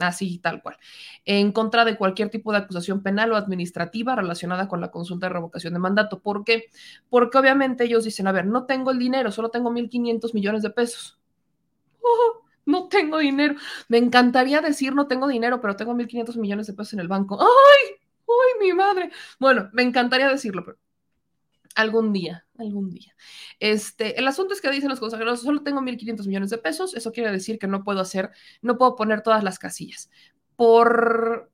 S1: así tal cual, en contra de cualquier tipo de acusación penal o administrativa relacionada con la consulta de revocación de mandato. ¿Por qué? Porque obviamente ellos dicen, a ver, no tengo el dinero, solo tengo 1.500 millones de pesos. Oh, no tengo dinero. Me encantaría decir no tengo dinero, pero tengo 1.500 millones de pesos en el banco. ¡Ay! ¡Ay, mi madre! Bueno, me encantaría decirlo, pero Algún día, algún día. Este, el asunto es que dicen los consejeros, solo tengo 1.500 millones de pesos, eso quiere decir que no puedo hacer, no puedo poner todas las casillas. Por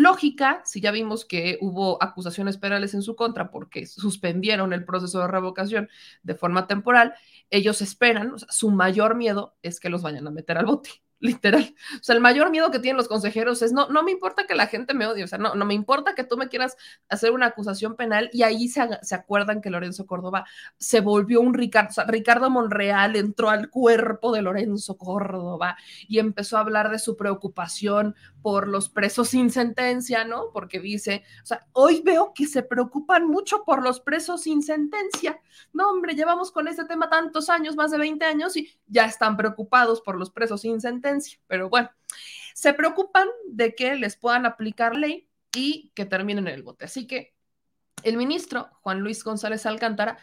S1: lógica, si ya vimos que hubo acusaciones penales en su contra porque suspendieron el proceso de revocación de forma temporal, ellos esperan, o sea, su mayor miedo es que los vayan a meter al bote literal. O sea, el mayor miedo que tienen los consejeros es, no, no me importa que la gente me odie, o sea, no, no me importa que tú me quieras hacer una acusación penal y ahí se, se acuerdan que Lorenzo Córdoba se volvió un Ricardo, o sea, Ricardo Monreal entró al cuerpo de Lorenzo Córdoba y empezó a hablar de su preocupación por los presos sin sentencia, ¿no? Porque dice, o sea, hoy veo que se preocupan mucho por los presos sin sentencia. No, hombre, llevamos con este tema tantos años, más de 20 años, y ya están preocupados por los presos sin sentencia. Pero bueno, se preocupan de que les puedan aplicar ley y que terminen en el bote. Así que el ministro Juan Luis González Alcántara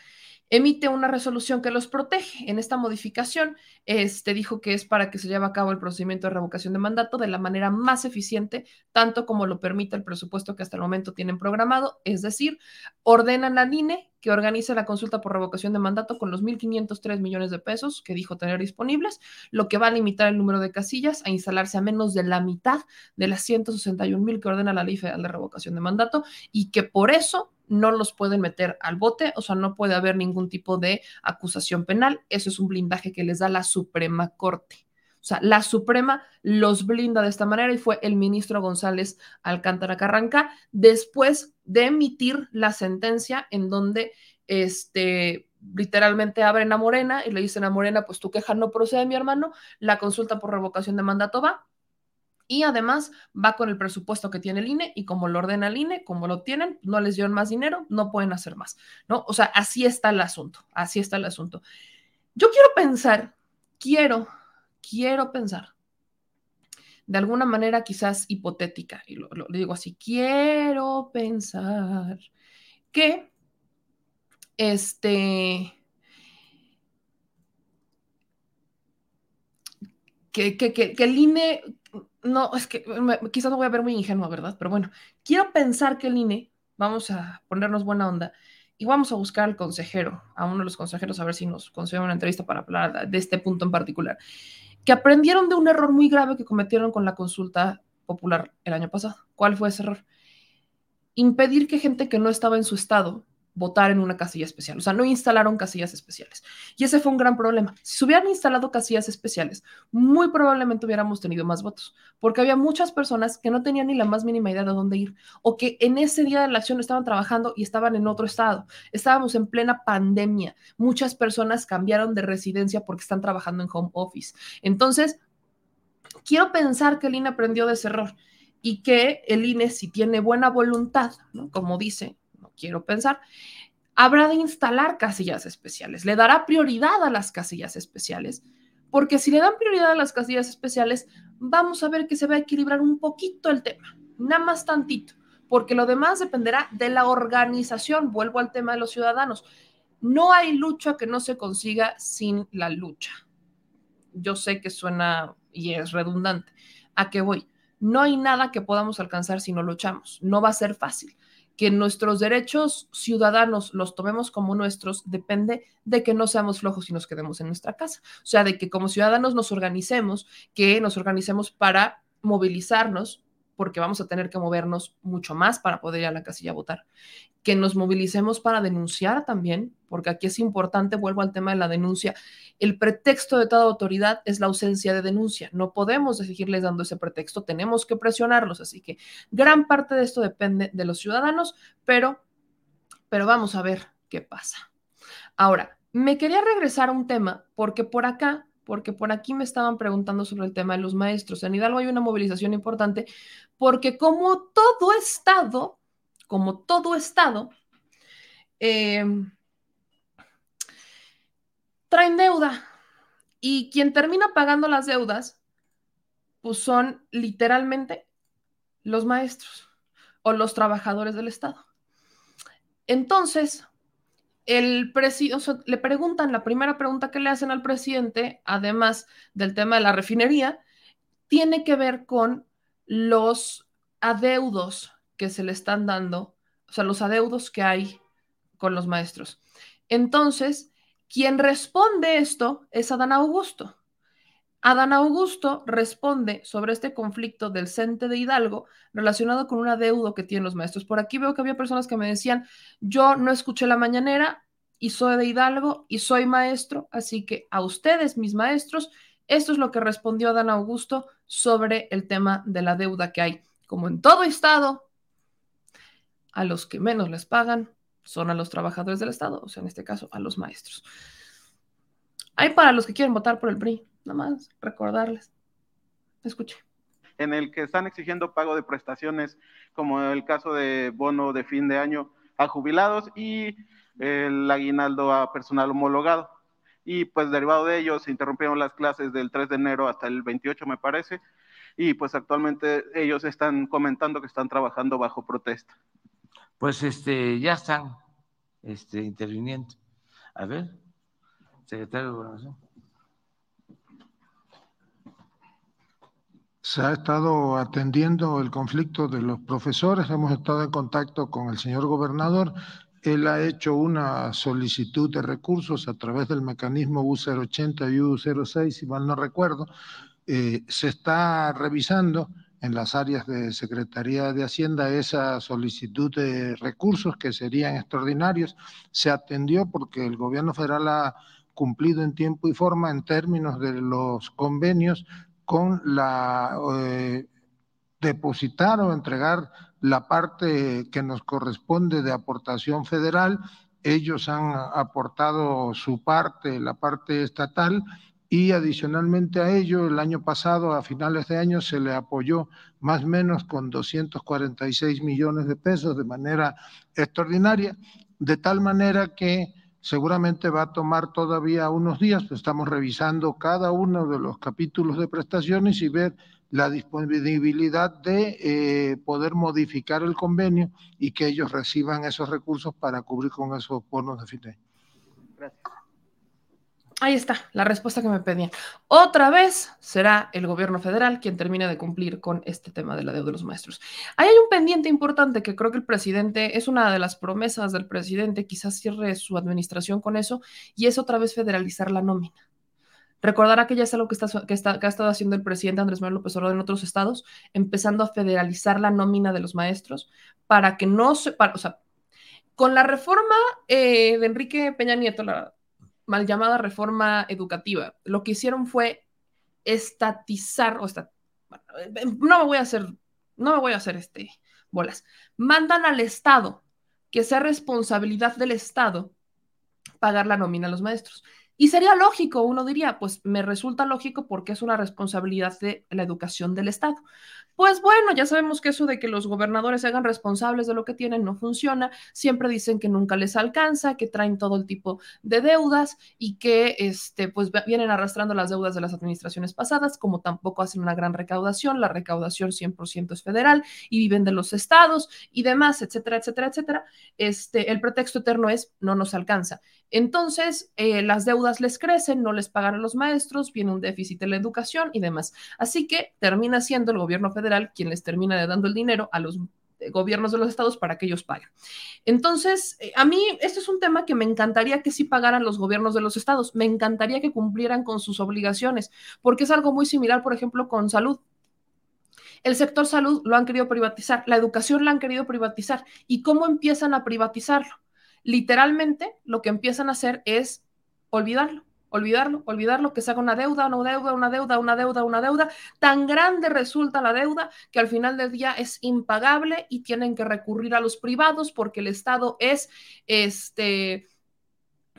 S1: emite una resolución que los protege. En esta modificación, este dijo que es para que se lleve a cabo el procedimiento de revocación de mandato de la manera más eficiente, tanto como lo permite el presupuesto que hasta el momento tienen programado, es decir, ordenan la INE que organice la consulta por revocación de mandato con los 1.503 millones de pesos que dijo tener disponibles, lo que va a limitar el número de casillas a instalarse a menos de la mitad de las 161 mil que ordena la ley federal de revocación de mandato y que por eso no los pueden meter al bote, o sea, no puede haber ningún tipo de acusación penal. Eso es un blindaje que les da la Suprema Corte. O sea, la Suprema los blinda de esta manera y fue el ministro González Alcántara Carranca después de emitir la sentencia en donde este literalmente abren a Morena y le dicen a Morena, pues tu queja no procede, mi hermano, la consulta por revocación de mandato va, y además va con el presupuesto que tiene el INE y como lo ordena el INE, como lo tienen, no les dieron más dinero, no pueden hacer más, ¿no? O sea, así está el asunto, así está el asunto. Yo quiero pensar, quiero, quiero pensar, de alguna manera quizás hipotética, y lo, digo así, quiero pensar que este... Que, que, que, que, el INE no, es que quizás no voy a ver muy ingenua, ¿verdad? Pero bueno, quiero pensar que el INE, vamos a ponernos buena onda y vamos a buscar al consejero, a uno de los consejeros, a ver si nos consigue una entrevista para hablar de este punto en particular, que aprendieron de un error muy grave que cometieron con la consulta popular el año pasado. ¿Cuál fue ese error? Impedir que gente que no estaba en su estado votar en una casilla especial. O sea, no instalaron casillas especiales. Y ese fue un gran problema. Si se hubieran instalado casillas especiales, muy probablemente hubiéramos tenido más votos, porque había muchas personas que no tenían ni la más mínima idea de dónde ir, o que en ese día de la acción estaban trabajando y estaban en otro estado. Estábamos en plena pandemia. Muchas personas cambiaron de residencia porque están trabajando en home office. Entonces, quiero pensar que el INE aprendió de ese error y que el INE, si tiene buena voluntad, como dice quiero pensar, habrá de instalar casillas especiales, le dará prioridad a las casillas especiales, porque si le dan prioridad a las casillas especiales, vamos a ver que se va a equilibrar un poquito el tema, nada más tantito, porque lo demás dependerá de la organización. Vuelvo al tema de los ciudadanos. No hay lucha que no se consiga sin la lucha. Yo sé que suena y es redundante. ¿A qué voy? No hay nada que podamos alcanzar si no luchamos. No va a ser fácil que nuestros derechos ciudadanos los tomemos como nuestros depende de que no seamos flojos y nos quedemos en nuestra casa. O sea, de que como ciudadanos nos organicemos, que nos organicemos para movilizarnos porque vamos a tener que movernos mucho más para poder ir a la casilla a votar. Que nos movilicemos para denunciar también, porque aquí es importante, vuelvo al tema de la denuncia, el pretexto de toda autoridad es la ausencia de denuncia. No podemos seguirles dando ese pretexto, tenemos que presionarlos. Así que gran parte de esto depende de los ciudadanos, pero, pero vamos a ver qué pasa. Ahora, me quería regresar a un tema, porque por acá porque por aquí me estaban preguntando sobre el tema de los maestros. En Hidalgo hay una movilización importante porque como todo Estado, como todo Estado, em, traen deuda y quien termina pagando las deudas pues son literalmente los maestros o los trabajadores del Estado. Entonces, el presidente, le preguntan, la primera pregunta que le hacen al presidente, además del tema de la refinería, tiene que ver con los adeudos que se le están dando, o sea, los adeudos que hay con los maestros. Entonces, quien responde esto es Adán Augusto. Adán Augusto responde sobre este conflicto del CENTE de Hidalgo relacionado con un adeudo que tienen los maestros. Por aquí veo que había personas que me decían, yo no escuché la mañanera y soy de Hidalgo y soy maestro, así que a ustedes, mis maestros, esto es lo que respondió Adán Augusto sobre el tema de la deuda que hay. Como en todo Estado, a los que menos les pagan son a los trabajadores del Estado, o sea, en este caso, a los maestros. Hay para los que quieren votar por el PRI nada más recordarles. Escuche.
S3: En el que están exigiendo pago de prestaciones, como el caso de bono de fin de año a jubilados y el aguinaldo a personal homologado. Y pues derivado de ello se interrumpieron las clases del 3 de enero hasta el 28, me parece, y pues actualmente ellos están comentando que están trabajando bajo protesta.
S2: Pues este, ya están este, interviniendo. A ver, secretario de Gobernación.
S4: se ha estado atendiendo el conflicto de los profesores, hemos estado en contacto con el señor gobernador, él ha hecho una solicitud de recursos a través del mecanismo U080 y U06, si mal no recuerdo, eh, se está revisando en las áreas de Secretaría de Hacienda esa solicitud de recursos que serían extraordinarios. Se atendió porque el gobierno federal ha cumplido en tiempo y forma en términos de los convenios con la eh, depositar o entregar la parte que nos corresponde de aportación federal. Ellos han aportado su parte, la parte estatal, y adicionalmente a ello, el año pasado, a finales de año, se le apoyó más o menos con 246 millones de pesos de manera extraordinaria, de tal manera que seguramente va a tomar todavía unos días, pues estamos revisando cada uno de los capítulos de prestaciones y ver la disponibilidad de eh, poder modificar el convenio y que ellos reciban esos recursos para cubrir con esos bonos de fin Gracias.
S1: Ahí está, la respuesta que me pedían. Otra vez será el gobierno federal quien termine de cumplir con este tema de la deuda de los maestros. Ahí hay un pendiente importante que creo que el presidente, es una de las promesas del presidente, quizás cierre su administración con eso, y es otra vez federalizar la nómina. Recordará que ya es algo que, está, que, está, que ha estado haciendo el presidente Andrés Manuel López Obrador en otros estados, empezando a federalizar la nómina de los maestros para que no se, para, o sea, con la reforma eh, de Enrique Peña Nieto, la mal llamada reforma educativa. Lo que hicieron fue estatizar, o no me voy a hacer, no me voy a hacer este, bolas. Mandan al Estado, que sea responsabilidad del Estado, pagar la nómina a los maestros. Y sería lógico, uno diría, pues me resulta lógico porque es una responsabilidad de la educación del Estado. Pues bueno, ya sabemos que eso de que los gobernadores se hagan responsables de lo que tienen no funciona. Siempre dicen que nunca les alcanza, que traen todo el tipo de deudas y que este, pues vienen arrastrando las deudas de las administraciones pasadas, como tampoco hacen una gran recaudación. La recaudación 100% es federal y viven de los estados y demás, etcétera, etcétera, etcétera. Este, el pretexto eterno es no nos alcanza. Entonces, eh, las deudas les crecen, no les pagan a los maestros, viene un déficit en la educación y demás. Así que termina siendo el gobierno federal quien les termina dando el dinero a los eh, gobiernos de los estados para que ellos paguen. Entonces, eh, a mí este es un tema que me encantaría que sí pagaran los gobiernos de los estados, me encantaría que cumplieran con sus obligaciones, porque es algo muy similar, por ejemplo, con salud. El sector salud lo han querido privatizar, la educación la han querido privatizar. ¿Y cómo empiezan a privatizarlo? Literalmente lo que empiezan a hacer es olvidarlo, olvidarlo, olvidarlo, que se haga una deuda, una deuda, una deuda, una deuda, una deuda. Tan grande resulta la deuda que al final del día es impagable y tienen que recurrir a los privados porque el Estado es este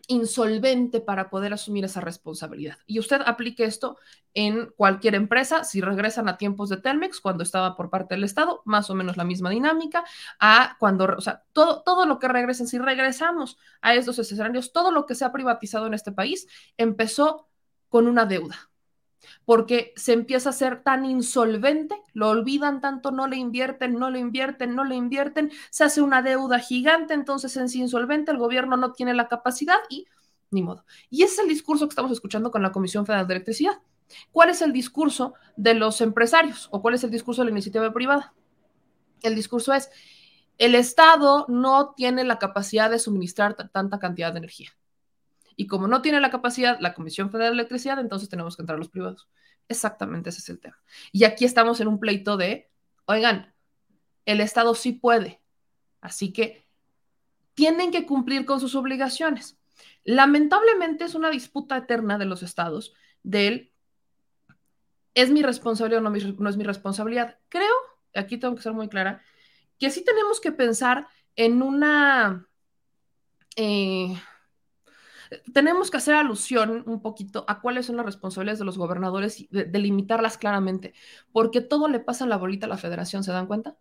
S1: insolvente para poder asumir esa responsabilidad. Y usted aplique esto en cualquier empresa, si regresan a tiempos de Telmex, cuando estaba por parte del Estado, más o menos la misma dinámica, a cuando, o sea, todo, todo lo que regresen, si regresamos a estos escenarios, todo lo que se ha privatizado en este país empezó con una deuda. Porque se empieza a ser tan insolvente, lo olvidan tanto, no le invierten, no le invierten, no le invierten, se hace una deuda gigante, entonces es insolvente, el gobierno no tiene la capacidad y ni modo. Y ese es el discurso que estamos escuchando con la Comisión Federal de Electricidad. ¿Cuál es el discurso de los empresarios o cuál es el discurso de la iniciativa privada? El discurso es, el Estado no tiene la capacidad de suministrar tanta cantidad de energía. Y como no tiene la capacidad la Comisión Federal de Electricidad, entonces tenemos que entrar los privados. Exactamente ese es el tema. Y aquí estamos en un pleito de, oigan, el Estado sí puede. Así que tienen que cumplir con sus obligaciones. Lamentablemente es una disputa eterna de los estados del ¿es mi responsabilidad o no, es mi responsabilidad? Creo, aquí tengo que ser muy clara, que sí tenemos que pensar en una... Eh, tenemos que hacer alusión un poquito a cuáles son las responsabilidades de los gobernadores y delimitarlas claramente, porque todo le pasa en la bolita a la federación, ¿se dan cuenta?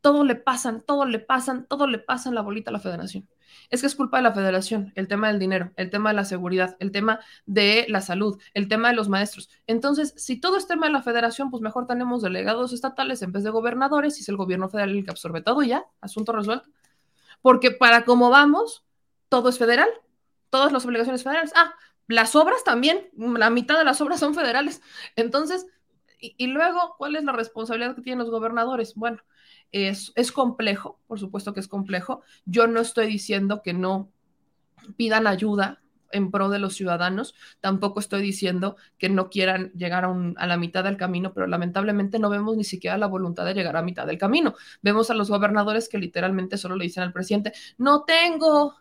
S1: Todo le pasan, todo le pasan, todo le pasa en la bolita a la federación. Es que es culpa de la federación, el tema del dinero, el tema de la seguridad, el tema de la salud, el tema de los maestros. Entonces, si todo es tema de la federación, pues mejor tenemos delegados estatales en vez de gobernadores y es el gobierno federal el que absorbe todo y ya, asunto resuelto. Porque para cómo vamos, todo es federal, todas las obligaciones federales. Ah, las obras también, la mitad de las obras son federales. Entonces, y, luego, ¿cuál es la responsabilidad que tienen los gobernadores? Bueno, es, es complejo, por supuesto que es complejo. Yo no estoy diciendo que no pidan ayuda en pro de los ciudadanos. Tampoco estoy diciendo que no quieran llegar a, un, a, la mitad del camino, pero lamentablemente no vemos ni siquiera la voluntad de llegar a mitad del camino. Vemos a los gobernadores que literalmente solo le dicen al presidente, no tengo.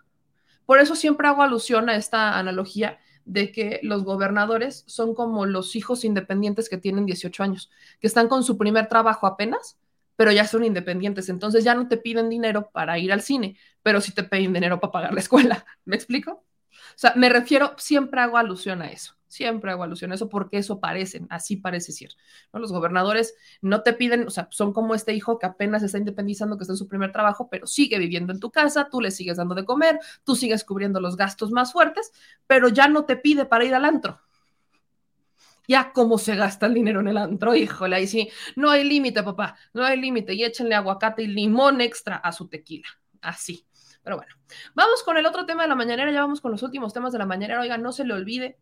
S1: Por eso siempre hago alusión a esta analogía de que los gobernadores son como los hijos independientes que tienen 18 años, que están con su primer trabajo apenas pero ya son independientes, entonces ya no te piden dinero para ir al cine, pero sí te piden dinero para pagar la escuela. ¿Me explico? O sea, me refiero, siempre hago alusión a eso, siempre hago alusión a eso porque eso parecen, así parece ser. Los gobernadores no te piden, o sea, son como este hijo que apenas está independizando, que está en su primer trabajo, pero sigue viviendo en tu casa, tú le sigues dando de comer, tú sigues cubriendo los gastos más fuertes, pero ya no te pide para ir al antro, ya cómo se gasta el dinero en el antro, híjole, ahí sí, no hay límite, papá, no hay límite, y échenle aguacate y limón extra a su tequila, así. Pero bueno, vamos con el otro tema de la mañanera, ya vamos con los últimos temas de la mañanera, oiga, no se le olvide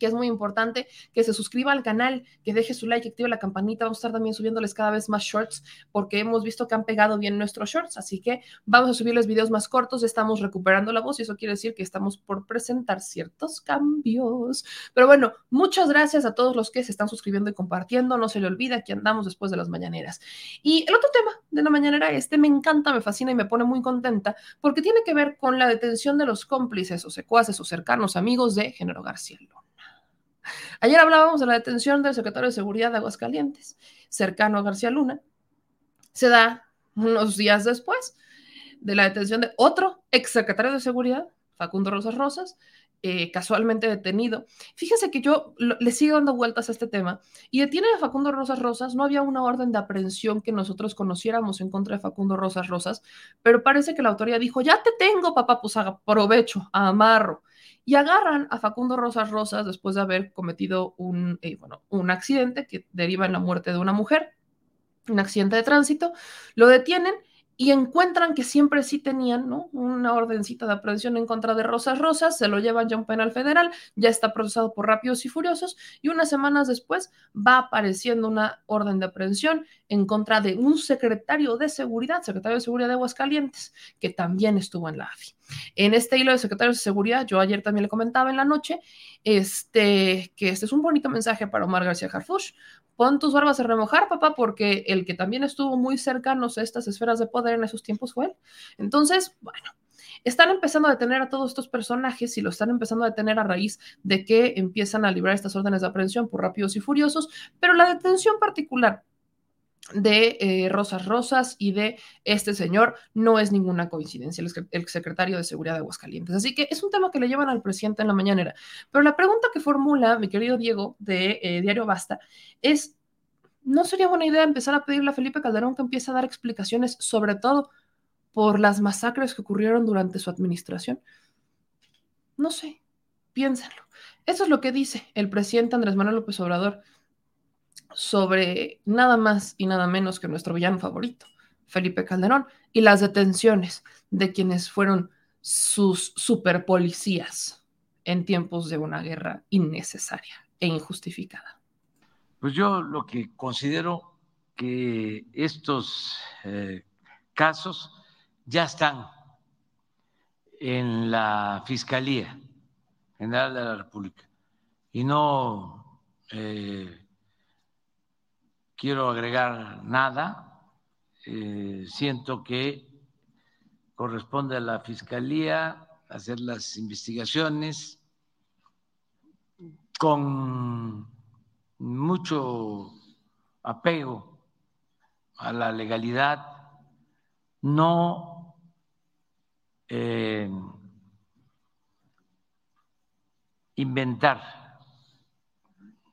S1: que es muy importante, que se suscriba al canal, que deje su like, que active la campanita. Vamos a estar también subiéndoles cada vez más shorts porque hemos visto que han pegado bien nuestros shorts. Así que vamos a subirles videos más cortos. Estamos recuperando la voz y eso quiere decir que estamos por presentar ciertos cambios. Pero bueno, muchas gracias a todos los que se están suscribiendo y compartiendo. No se le olvida que andamos después de las mañaneras. Y el otro tema de la mañanera, este me encanta, me fascina y me pone muy contenta porque tiene que ver con la detención de los cómplices o secuaces o cercanos amigos de Género García Luna. Ayer hablábamos de la detención del secretario de Seguridad de Aguascalientes, cercano a García Luna. Se da unos días después de la detención de otro exsecretario de Seguridad, Facundo Rosas Rosas, eh, casualmente detenido. Fíjense que yo le sigo dando vueltas a este tema y detiene a Facundo Rosas Rosas. No había una orden de aprehensión que nosotros conociéramos en contra de Facundo Rosas Rosas, pero parece que la autoridad dijo, ya te tengo, papá, pues aprovecho, amarro. Y agarran a Facundo Rosas Rosas después de haber cometido un, eh, bueno, un accidente que deriva en la muerte de una mujer, un accidente de tránsito, lo detienen y encuentran que siempre sí tenían ¿no? una ordencita de aprehensión en contra de Rosas Rosas, se lo llevan ya a un penal federal, ya está procesado por Rápidos y Furiosos, y unas semanas después va apareciendo una orden de aprehensión en contra de un secretario de seguridad, secretario de seguridad de Aguascalientes, que también estuvo en la AFI. En este hilo de secretarios de seguridad, yo ayer también le comentaba en la noche, este, que este es un bonito mensaje para Omar García Harfush. Pon tus barbas a remojar, papá, porque el que también estuvo muy cercano a estas esferas de poder en esos tiempos fue él. Entonces, bueno, están empezando a detener a todos estos personajes y lo están empezando a detener a raíz de que empiezan a librar estas órdenes de aprehensión por rápidos y furiosos, pero la detención particular de eh, Rosas Rosas y de este señor no es ninguna coincidencia, el, secretario de Seguridad de Aguascalientes. Así que es un tema que le llevan al presidente en la mañanera. Pero la pregunta que formula mi querido Diego de eh, Diario Basta es, ¿no sería buena idea empezar a pedirle a Felipe Calderón que empiece a dar explicaciones, sobre todo por las masacres que ocurrieron durante su administración? No sé, Piénsenlo. Eso es lo que dice el presidente Andrés Manuel López Obrador sobre nada más y nada menos que nuestro villano favorito, Felipe Calderón, y las detenciones de quienes fueron sus superpolicías en tiempos de una guerra innecesaria e injustificada.
S2: Pues yo lo que considero que estos eh, casos ya están en la Fiscalía General de la República y no eh, quiero agregar nada. Eh, siento que corresponde a la Fiscalía hacer las investigaciones con mucho apego a la legalidad, no eh, inventar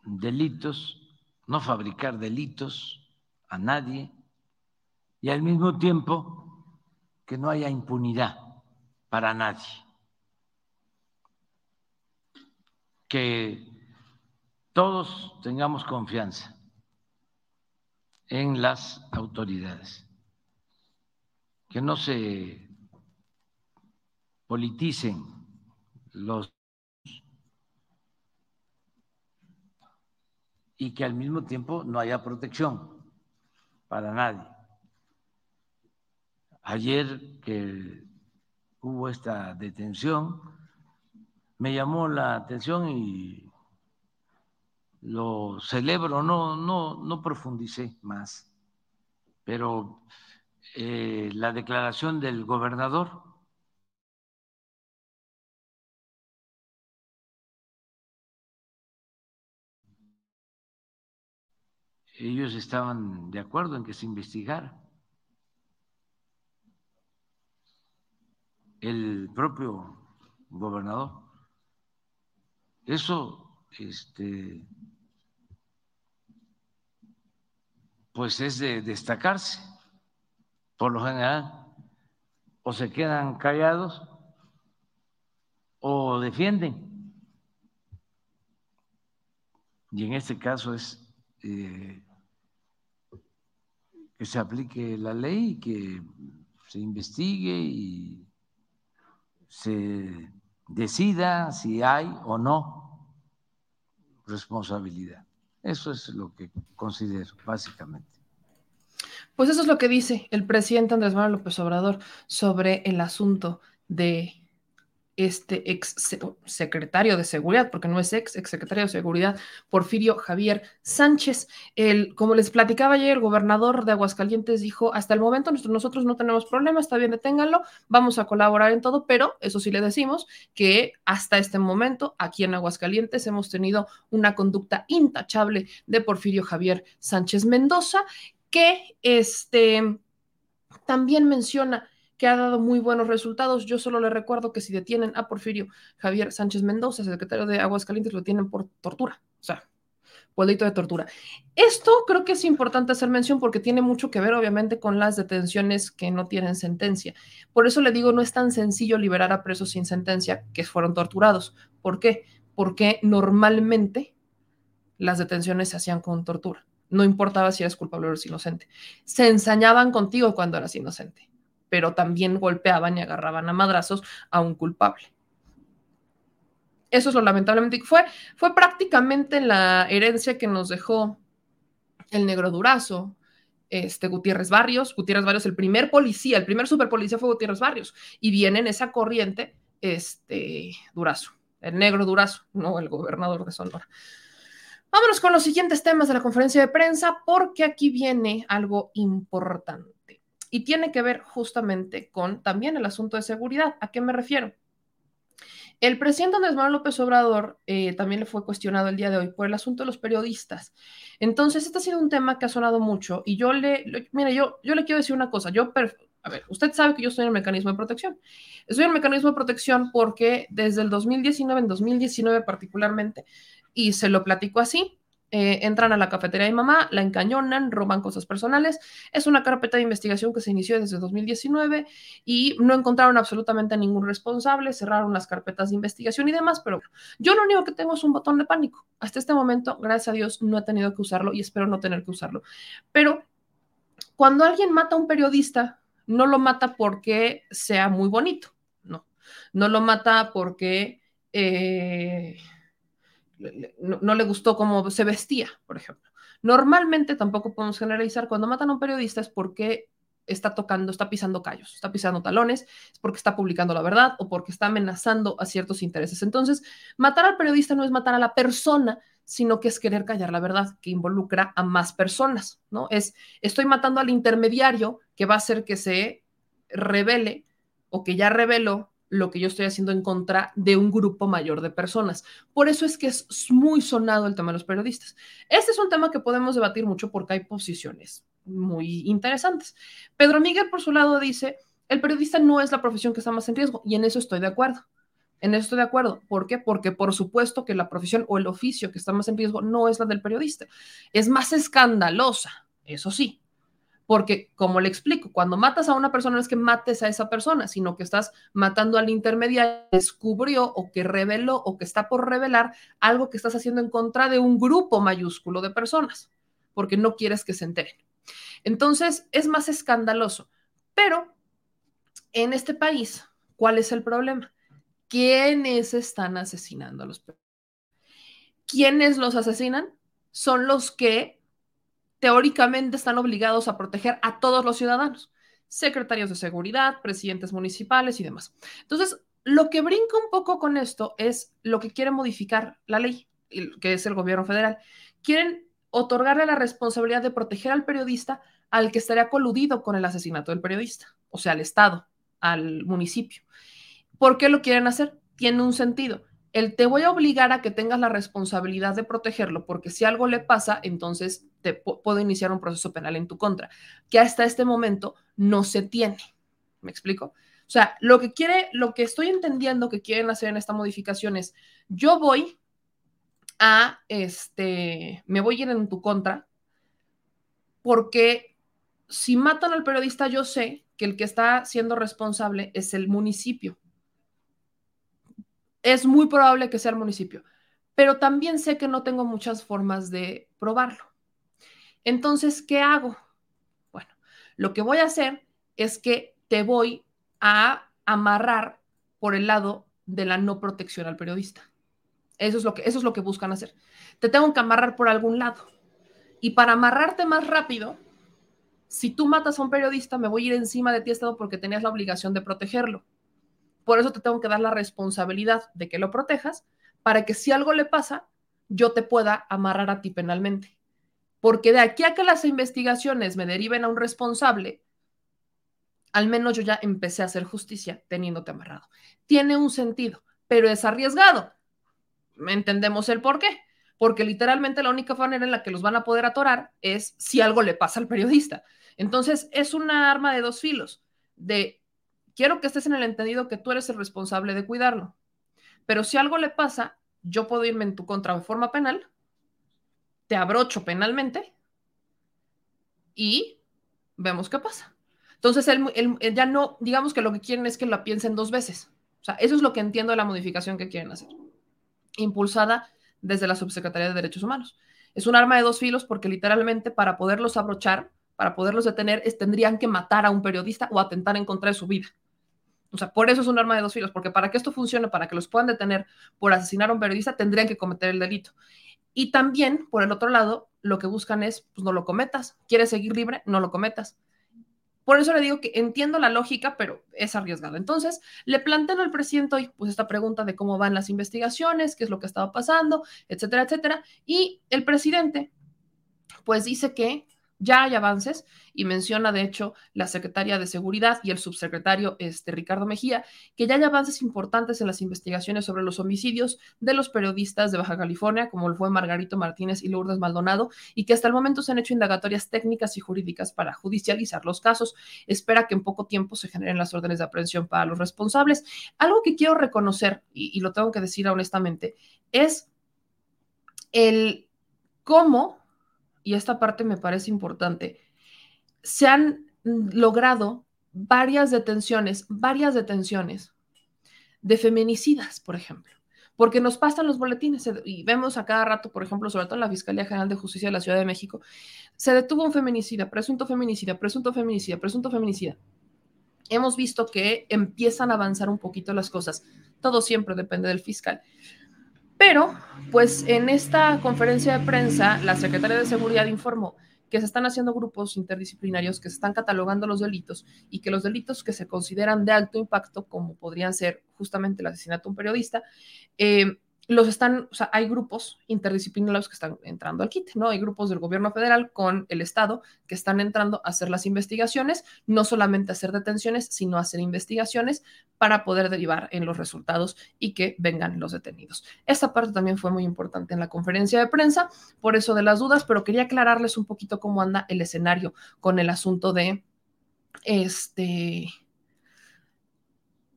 S2: delitos, no fabricar delitos a nadie y al mismo tiempo que no haya impunidad para nadie. Que todos tengamos confianza en las autoridades, que no se politicen los y que al mismo tiempo no haya protección para nadie. Ayer que hubo esta detención, me llamó la atención y lo celebro, no, no, no profundicé más, pero eh, la declaración del gobernador ellos estaban de acuerdo en que se investigara. El propio gobernador. Eso, este, pues es de destacarse. Por lo general, o se quedan callados o defienden. Y en este caso es eh, que se aplique la ley, que se investigue y se decida si hay o no responsabilidad. Eso es lo que considero, básicamente.
S1: Pues eso es lo que dice el presidente Andrés Manuel López Obrador sobre el asunto de este ex secretario de seguridad, porque no es ex, ex secretario de seguridad, Porfirio Javier Sánchez. El, como les platicaba ayer, el gobernador de Aguascalientes dijo, hasta el momento nosotros no tenemos problema, está bien, deténganlo, vamos a colaborar en todo, pero eso sí le decimos que hasta este momento aquí en Aguascalientes hemos tenido una conducta intachable de Porfirio Javier Sánchez Mendoza, que este, también menciona que ha dado muy buenos resultados. Yo solo le recuerdo que si detienen a Porfirio Javier Sánchez Mendoza, secretario de Aguascalientes, lo tienen por tortura, o sea, por de tortura. Esto creo que es importante hacer mención porque tiene mucho que ver, obviamente, con las detenciones que no tienen sentencia. Por eso le digo, no es tan sencillo liberar a presos sin sentencia que fueron torturados. ¿Por qué? Porque normalmente las detenciones se hacían con tortura. No importaba si eras culpable o eras inocente. Se ensañaban contigo cuando eras inocente pero también golpeaban y agarraban a madrazos a un culpable. Eso es lo lamentablemente fue, fue prácticamente la herencia que nos dejó el negro Durazo, este Gutiérrez Barrios, Gutiérrez Barrios, el primer policía, el primer superpolicía fue Gutiérrez Barrios, y viene en esa corriente este Durazo, el negro Durazo, no el gobernador de Sonora. Vámonos con los siguientes temas de la conferencia de prensa, porque aquí viene algo importante. Y tiene que ver justamente con también el asunto de seguridad. ¿A qué me refiero? El presidente Andrés Manuel López Obrador eh, también le fue cuestionado el día de hoy por el asunto de los periodistas. Entonces, este ha sido un tema que ha sonado mucho y yo le, yo, yo le quiero decir una cosa. Yo, a ver, usted sabe que yo estoy en el mecanismo de protección. Estoy en el mecanismo de protección porque desde el 2019, en 2019 particularmente, y se lo platico así, eh, entran a la cafetería de mamá, la encañonan, roban cosas personales. Es una carpeta de investigación que se inició desde 2019 y no encontraron absolutamente ningún responsable, cerraron las carpetas de investigación y demás, pero yo lo único que tengo es un botón de pánico. Hasta este momento, gracias a Dios, no he tenido que usarlo y espero no tener que usarlo. Pero cuando alguien mata a un periodista, no lo mata porque sea muy bonito, no. No lo mata porque... Eh, no, le gustó cómo se vestía, por ejemplo. Normalmente tampoco podemos generalizar cuando matan a un periodista es porque está tocando, está pisando callos, está pisando talones, es porque está publicando la verdad o porque está amenazando a ciertos intereses. Entonces, matar al periodista no es matar a la persona, sino que es querer callar la verdad, que involucra a más personas, ¿no? Es, estoy matando al intermediario que va a hacer que se revele o que ya reveló lo que yo estoy haciendo en contra de un grupo mayor de personas. Por eso es que es muy sonado el tema de los periodistas. Este es un tema que podemos debatir mucho porque hay posiciones muy interesantes. Pedro Miguel, por su lado, dice, el periodista no es la profesión que está más en riesgo y en eso estoy de acuerdo. En eso estoy de acuerdo. ¿Por qué? Porque por supuesto que la profesión o el oficio que está más en riesgo no es la del periodista. Es más escandalosa, eso sí, porque, como le explico, cuando matas a una persona no es que mates a esa persona, sino que estás matando al intermediario que descubrió o que reveló o que está por revelar algo que estás haciendo en contra de un grupo mayúsculo de personas, porque no quieres que se enteren. Entonces, es más escandaloso. Pero, en este país, ¿cuál es el problema? ¿Quiénes están asesinando a los? ¿Quiénes los asesinan? Son los que teóricamente están obligados a proteger a todos los ciudadanos, secretarios de seguridad, presidentes municipales y demás. Entonces, lo que brinca un poco con esto es lo que quiere modificar la ley, que es el gobierno federal. Quieren otorgarle la responsabilidad de proteger al periodista al que estaría coludido con el asesinato del periodista, o sea, al Estado, al municipio. ¿Por qué lo quieren hacer? Tiene un sentido el te voy a obligar a que tengas la responsabilidad de protegerlo, porque si algo le pasa, entonces puedo iniciar un proceso penal en tu contra, que hasta este momento no se tiene. ¿Me explico? O sea, lo que quiere, lo que estoy entendiendo que quieren hacer en esta modificación es, yo voy a, este, me voy a ir en tu contra, porque si matan al periodista, yo sé que el que está siendo responsable es el municipio es muy probable que sea el municipio, pero también sé que no tengo muchas formas de probarlo. Entonces, ¿qué hago? Bueno, lo que voy a hacer es que te voy a amarrar por el lado de la no protección al periodista. Eso es lo que, eso es lo que buscan hacer. Te tengo que amarrar por algún lado. Y para amarrarte más rápido, si tú matas a un periodista, me voy a ir encima de ti, Estado, porque tenías la obligación de protegerlo. Por eso te tengo que dar la responsabilidad de que lo protejas para que si algo le pasa, yo te pueda amarrar a ti penalmente. Porque de aquí a que las investigaciones me deriven a un responsable, al menos yo ya empecé a hacer justicia teniéndote amarrado. Tiene un sentido, pero es arriesgado. Entendemos el por qué. Porque literalmente la única manera en la que los van a poder atorar es si algo le pasa al periodista. Entonces es una arma de dos filos, de quiero que estés en el entendido que tú eres el responsable de cuidarlo. Pero si algo le pasa, yo puedo irme en tu contra de forma penal, te abrocho penalmente y vemos qué pasa. Entonces, él, ya no, digamos que lo que quieren es que la piensen dos veces. O sea, eso es lo que entiendo de la modificación que quieren hacer, impulsada desde la Subsecretaría de Derechos Humanos. Es un arma de dos filos porque literalmente para poderlos abrochar, para poderlos detener, tendrían que matar a un periodista o atentar en contra de su vida. O sea, por eso es un arma de dos filos, porque para que esto funcione, para que los puedan detener por asesinar a un periodista, tendrían que cometer el delito. Y también, por el otro lado, lo que buscan es, pues no lo cometas. ¿Quieres seguir libre? No lo cometas. Por eso le digo que entiendo la lógica, pero es arriesgado. Entonces, le plantean al presidente hoy, pues, esta pregunta de cómo van las investigaciones, qué es lo que estaba pasando, etcétera, etcétera. Y el presidente, pues, dice que ya hay avances y menciona, de hecho, la secretaria de Seguridad y el subsecretario este, Ricardo Mejía, que ya hay avances importantes en las investigaciones sobre los homicidios de los periodistas de Baja California, como lo fue Margarito Martínez y Lourdes Maldonado, y que hasta el momento se han hecho indagatorias técnicas y jurídicas para judicializar los casos. Espera que en poco tiempo se generen las órdenes de aprehensión para los responsables. Algo que quiero reconocer, y, y lo tengo que decir honestamente, es el cómo, y esta parte me parece importante, se han logrado varias detenciones, varias detenciones de feminicidas, por ejemplo, porque nos pasan los boletines y vemos a cada rato, por ejemplo, sobre todo en la Fiscalía General de Justicia de la Ciudad de México, se detuvo un feminicida, presunto feminicida, presunto feminicida, presunto feminicida. Hemos visto que empiezan a avanzar un poquito las cosas. Todo siempre depende del fiscal. Pero, pues en esta conferencia de prensa, la secretaria de Seguridad informó que se están haciendo grupos interdisciplinarios que se están catalogando los delitos y que los delitos que se consideran de alto impacto, como podrían ser justamente el asesinato de un periodista, eh, los están, o sea, hay grupos interdisciplinarios que están entrando al kit, ¿no? Hay grupos del gobierno federal con el Estado que están entrando a hacer las investigaciones, no solamente hacer detenciones, sino hacer investigaciones para poder derivar en los resultados y que vengan los detenidos. Esta parte también fue muy importante en la conferencia de prensa, por eso de las dudas, pero quería aclararles un poquito cómo anda el escenario con el asunto de este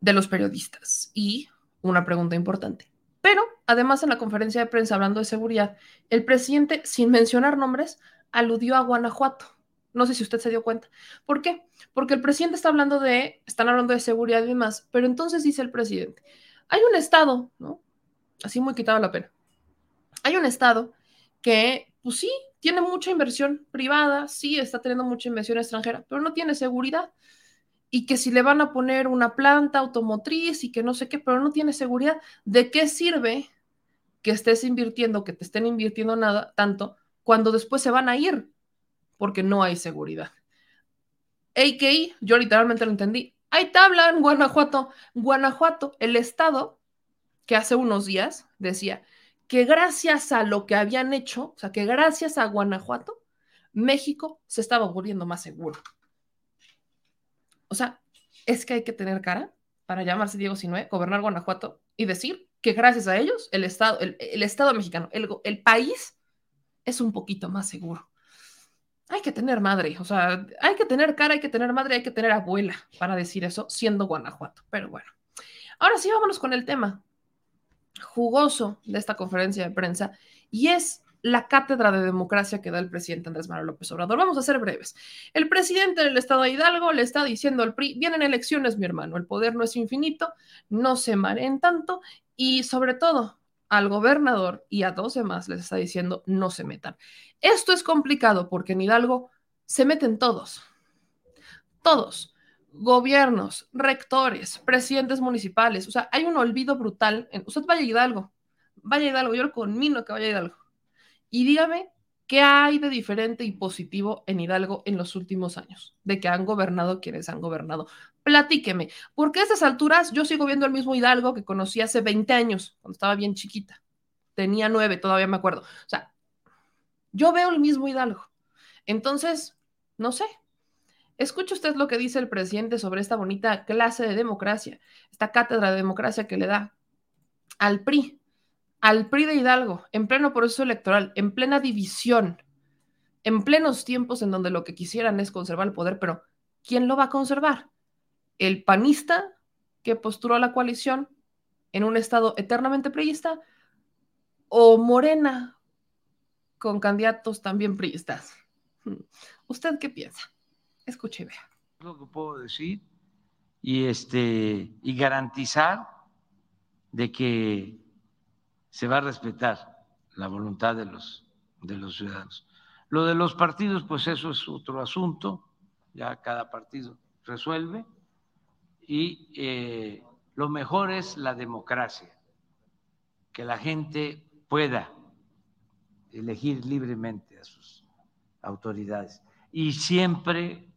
S1: de los periodistas. Y una pregunta importante. Pero además en la conferencia de prensa hablando de seguridad, el presidente, sin mencionar nombres, aludió a Guanajuato. No sé si usted se dio cuenta. ¿Por qué? Porque el presidente está hablando de, están hablando de seguridad y demás, pero entonces dice el presidente, hay un estado, ¿no? Así muy quitado la pena. Hay un estado que, pues sí, tiene mucha inversión privada, sí, está teniendo mucha inversión extranjera, pero no tiene seguridad y que si le van a poner una planta automotriz y que no sé qué, pero no tiene seguridad, ¿de qué sirve que estés invirtiendo, que te estén invirtiendo nada tanto cuando después se van a ir? Porque no hay seguridad. AKI, yo literalmente lo entendí. Hay tabla en Guanajuato. Guanajuato, el estado que hace unos días decía que gracias a lo que habían hecho, o sea, que gracias a Guanajuato, México se estaba volviendo más seguro. O sea, es que hay que tener cara para llamarse Diego Sinue, gobernar Guanajuato y decir que gracias a ellos el Estado, el, Estado mexicano, el, el país es un poquito más seguro. Hay que tener madre, o sea, hay que tener cara, hay que tener madre, hay que tener abuela para decir eso, siendo Guanajuato. Pero bueno, ahora sí, vámonos con el tema jugoso de esta conferencia de prensa y es la cátedra de democracia que da el presidente Andrés Manuel López Obrador. Vamos a ser breves. El presidente del estado de Hidalgo le está diciendo al PRI, vienen elecciones, mi hermano, el poder no es infinito, no se mareen tanto y sobre todo al gobernador y a dos demás les está diciendo no se metan. Esto es complicado porque en Hidalgo se meten todos, todos, gobiernos, rectores, presidentes municipales, o sea, hay un olvido brutal. Usted vaya a Hidalgo, vaya a Hidalgo, yo lo conmino que vaya a Hidalgo y dígame, ¿qué hay de diferente y positivo en Hidalgo en los últimos años? De que han gobernado quienes han gobernado. Platíqueme, porque a estas alturas yo sigo viendo el mismo Hidalgo que conocí hace 20 años, cuando estaba bien chiquita. Tenía nueve, todavía me acuerdo. O sea, yo veo el mismo Hidalgo. Entonces, no sé. Escuche usted lo que dice el presidente sobre esta bonita clase de democracia, esta cátedra de democracia que le da al PRI, al PRI de Hidalgo, en pleno proceso electoral, en plena división, en plenos tiempos en donde lo que quisieran es conservar el poder, pero ¿quién lo va a conservar? ¿El panista que postuló a la coalición en un estado eternamente priista o Morena con candidatos también priistas? ¿Usted qué piensa? Escuche y vea.
S2: Lo que puedo decir y este y garantizar de que se va a respetar la voluntad de los, de los ciudadanos. Lo de los partidos, pues eso es otro asunto, ya cada partido resuelve y eh, lo mejor es la democracia, que la gente pueda elegir libremente a sus autoridades. Y siempre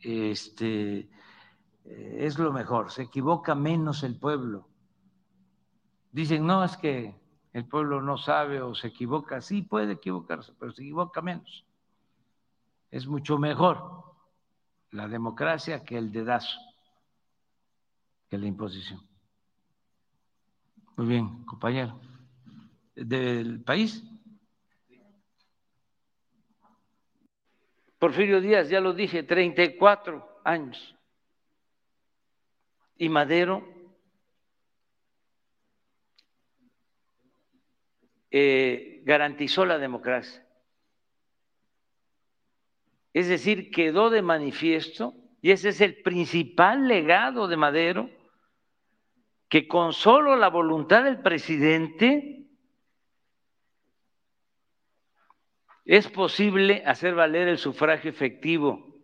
S2: este, eh, es lo mejor, se equivoca menos el pueblo. Dicen, no, es que el pueblo no sabe o se equivoca, sí puede equivocarse, pero se equivoca menos. Es mucho mejor la democracia que el dedazo, que la imposición. Muy bien, compañero. ¿Del país? Porfirio Díaz, ya lo dije, 34 años. Y Madero eh, garantizó la democracia. Es decir, quedó de manifiesto, y ese es el principal legado de Madero, que con solo la voluntad del presidente es posible hacer valer el sufragio efectivo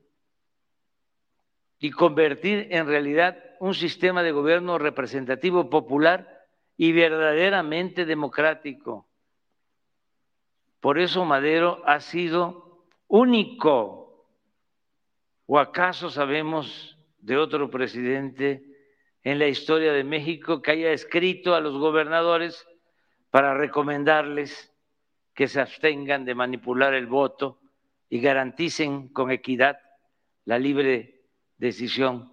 S2: y convertir en realidad un sistema de gobierno representativo popular y verdaderamente democrático. Por eso Madero ha sido único. ¿O acaso sabemos de otro presidente en la historia de México que haya escrito a los gobernadores para recomendarles que se abstengan de manipular el voto y garanticen con equidad la libre decisión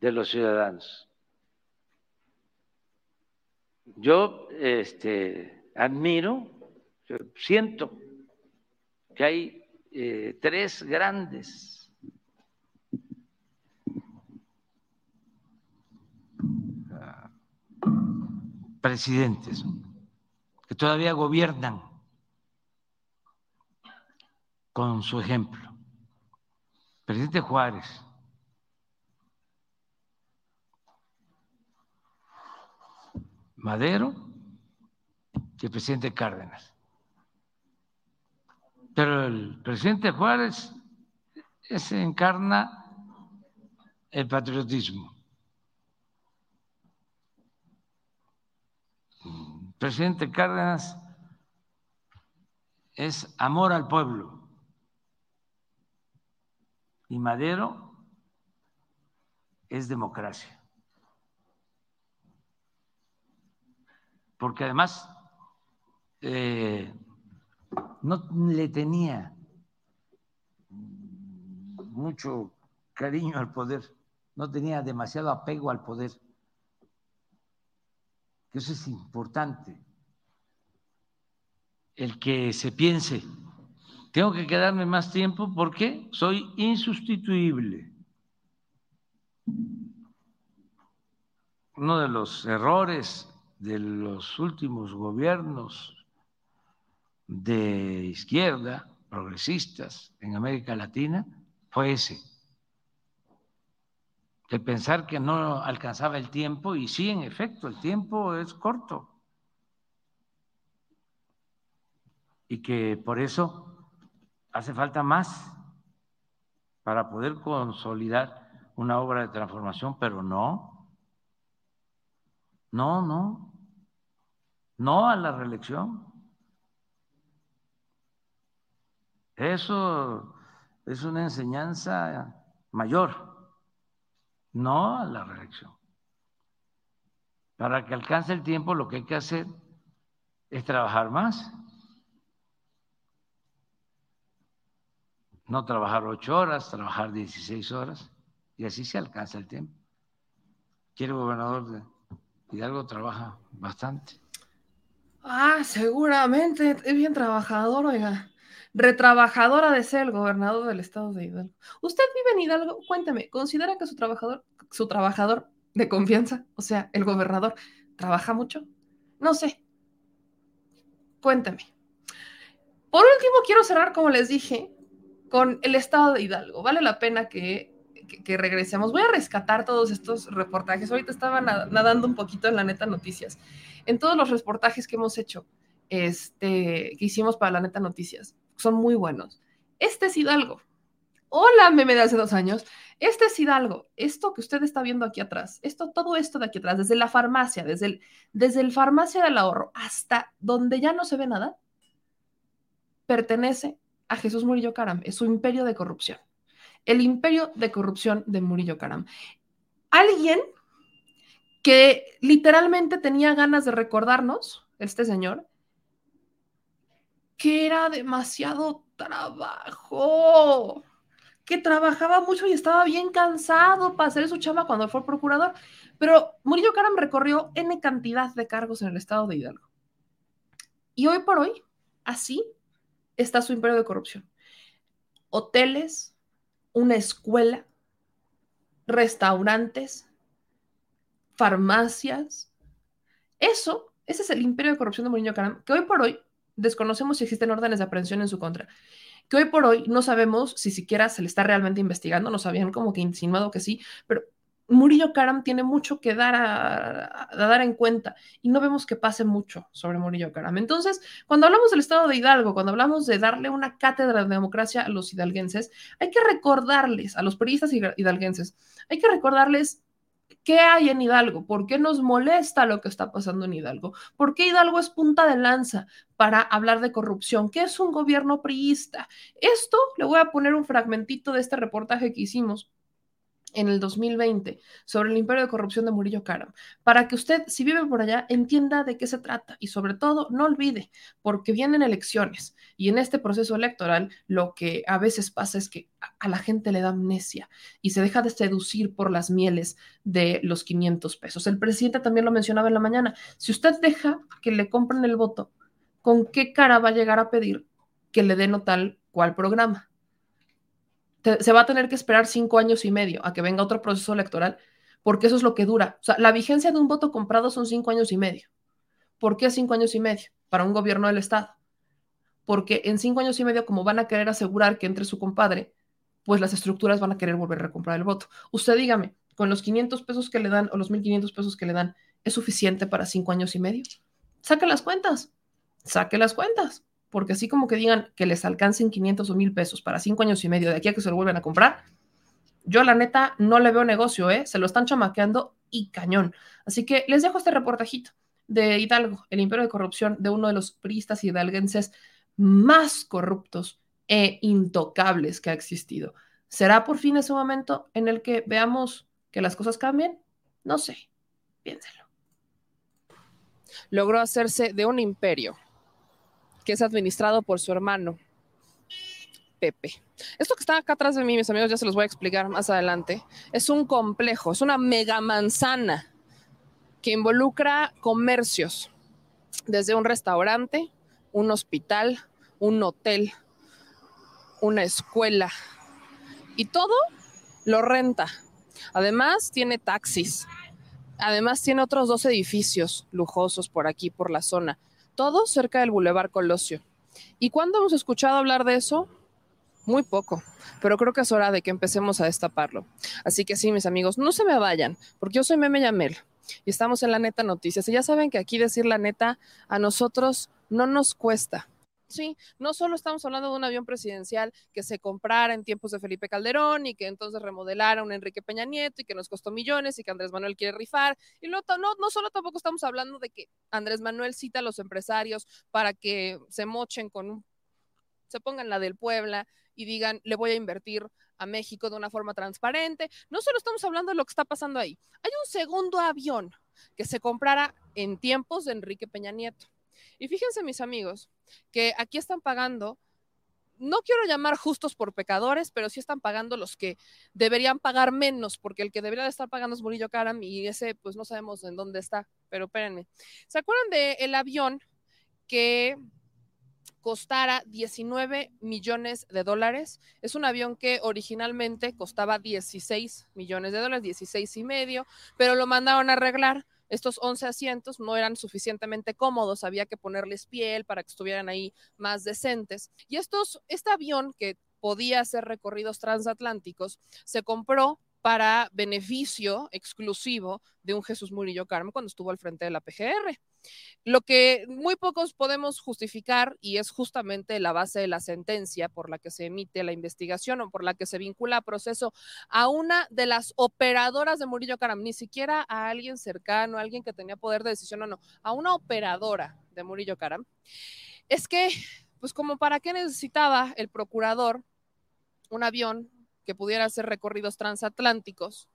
S2: de los ciudadanos? Yo este, admiro siento que hay eh, tres grandes presidentes que todavía gobiernan con su ejemplo. Presidente Juárez, Madero y el presidente Cárdenas. Pero el presidente Juárez se encarna el patriotismo. El presidente Cárdenas es amor al pueblo. Y Madero es democracia. Porque además eh, no le tenía mucho cariño al poder, no tenía demasiado apego al poder. Eso es importante. El que se piense, tengo que quedarme más tiempo porque soy insustituible. Uno de los errores de los últimos gobiernos de izquierda, progresistas en América Latina, fue ese. El pensar que no alcanzaba el tiempo, y sí, en efecto, el tiempo es corto. Y que por eso hace falta más para poder consolidar una obra de transformación, pero no, no, no, no a la reelección. Eso es una enseñanza mayor, no a la reelección. Para que alcance el tiempo lo que hay que hacer es trabajar más. No trabajar ocho horas, trabajar 16 horas y así se alcanza el tiempo. Quiere gobernador de Hidalgo trabaja bastante.
S1: Ah, seguramente, es bien trabajador, oiga retrabajadora de ser el gobernador del estado de Hidalgo. Usted vive en Hidalgo, cuénteme, ¿considera que su trabajador, su trabajador de confianza, o sea, el gobernador, trabaja mucho? No sé. Cuénteme. Por último, quiero cerrar, como les dije, con el estado de Hidalgo. Vale la pena que, que, regresemos. Voy a rescatar todos estos reportajes. Ahorita estaba nadando un poquito en la neta noticias. En todos los reportajes que hemos hecho, este, que hicimos para la neta noticias son muy buenos. Este es Hidalgo. Hola, meme de hace dos años. Este es Hidalgo. Esto que usted está viendo aquí atrás, esto, todo esto de aquí atrás, desde la farmacia, desde el, desde el farmacia del ahorro hasta donde ya no se ve nada, pertenece a Jesús Murillo Caram. Es su imperio de corrupción. El imperio de corrupción de Murillo Caram. Alguien que literalmente tenía ganas de recordarnos, este señor, que era demasiado trabajo, que trabajaba mucho y estaba bien cansado para hacer su chamba cuando fue procurador. Pero Murillo Karam recorrió N cantidad de cargos en el estado de Hidalgo. Y hoy por hoy, así está su imperio de corrupción. Hoteles, una escuela, restaurantes, farmacias. Eso, ese es el imperio de corrupción de Murillo Karam, que hoy por hoy desconocemos si existen órdenes de aprehensión en su contra. Que hoy por hoy no sabemos si siquiera se le está realmente investigando, nos habían como que insinuado que sí, pero Murillo Karam tiene mucho que dar a, dar en cuenta y no vemos que pase mucho sobre Murillo Karam. Entonces, cuando hablamos del Estado de Hidalgo, cuando hablamos de darle una cátedra de democracia a los hidalguenses, hay que recordarles, a los periodistas hidalguenses, hay que recordarles ¿Qué hay en Hidalgo? ¿Por qué nos molesta lo que está pasando en Hidalgo? ¿Por qué Hidalgo es punta de lanza para hablar de corrupción? ¿Qué es un gobierno priista? Esto le voy a poner un fragmentito de este reportaje que hicimos en el 2020 sobre el imperio de corrupción de Murillo Karam, para que usted, si vive por allá, entienda de qué se trata y sobre todo no olvide, porque vienen elecciones y en este proceso electoral lo que a veces pasa es que a la gente le da amnesia y se deja de seducir por las mieles de los 500 pesos. El presidente también lo mencionaba en la mañana, si usted deja que le compren el voto, ¿con qué cara va a llegar a pedir que le den o tal cual programa? Se va a tener que esperar cinco años y medio a que venga otro proceso electoral, porque eso es lo que dura. O sea, la vigencia de un voto comprado son cinco años y medio. ¿Por qué cinco años y medio? Para un gobierno del Estado. Porque en cinco años y medio, como van a querer asegurar que entre su compadre, pues las estructuras van a querer volver a recomprar el voto. Usted dígame, con los 500 pesos que le dan o los 1.500 pesos que le dan, ¿es suficiente para cinco años y medio? Saque las cuentas, saque las cuentas porque así como que digan que les alcancen 500 o 1000 pesos para cinco años y medio de aquí a que se lo vuelvan a comprar, yo la neta no le veo negocio, ¿eh? Se lo están chamaqueando y cañón. Así que les dejo este reportajito de Hidalgo, el imperio de corrupción de uno de los priistas hidalguenses más corruptos e intocables que ha existido. ¿Será por fin ese momento en el que veamos que las cosas cambien? No sé, piénselo. Logró hacerse de un imperio que es administrado por su hermano, Pepe. Esto que está acá atrás de mí, mis amigos, ya se los voy a explicar más adelante, es un complejo, es una mega manzana que involucra comercios, desde un restaurante, un hospital, un hotel, una escuela, y todo lo renta. Además, tiene taxis. Además, tiene otros dos edificios lujosos por aquí, por la zona todo cerca del Boulevard Colosio. ¿Y cuándo hemos escuchado hablar de eso? Muy poco, pero creo que es hora de que empecemos a destaparlo. Así que sí, mis amigos, no se me vayan, porque yo soy Meme Yamel y estamos en la neta noticias. Y ya saben que aquí decir la neta a nosotros no nos cuesta. Sí, no solo estamos hablando de un avión presidencial que se comprara en tiempos de Felipe Calderón y que entonces remodelara un Enrique Peña Nieto y que nos costó millones y que Andrés Manuel quiere rifar. Y no, no, no solo tampoco estamos hablando de que Andrés Manuel cita a los empresarios para que se mochen con un, se pongan la del Puebla y digan, le voy a invertir a México de una forma transparente. No solo estamos hablando de lo que está pasando ahí. Hay un segundo avión que se comprara en tiempos de Enrique Peña Nieto y fíjense, mis amigos, que aquí están pagando, no quiero llamar justos por pecadores, pero sí están pagando los que deberían pagar menos, porque el que debería de estar pagando es Murillo Karam y ese, pues no sabemos en dónde está, pero espérenme. ¿Se acuerdan del avión que costara 19 millones de dólares. Es un avión que originalmente costaba 16 millones de dólares, 16 y medio, pero lo mandaron a arreglar estos 11 asientos no eran suficientemente cómodos, había que ponerles piel para que estuvieran ahí más decentes. Y estos, este avión que podía hacer recorridos transatlánticos se compró para beneficio exclusivo de un Jesús Murillo Carmen cuando estuvo al frente de la PGR. Lo que muy pocos podemos justificar y es justamente la base de la sentencia por la que se emite la investigación o por la que se vincula a proceso a una de las operadoras de Murillo Caram, ni siquiera a alguien cercano, a alguien que tenía poder de decisión o no, a una operadora de Murillo Caram, es que, pues como para qué necesitaba el procurador un avión que pudiera hacer recorridos transatlánticos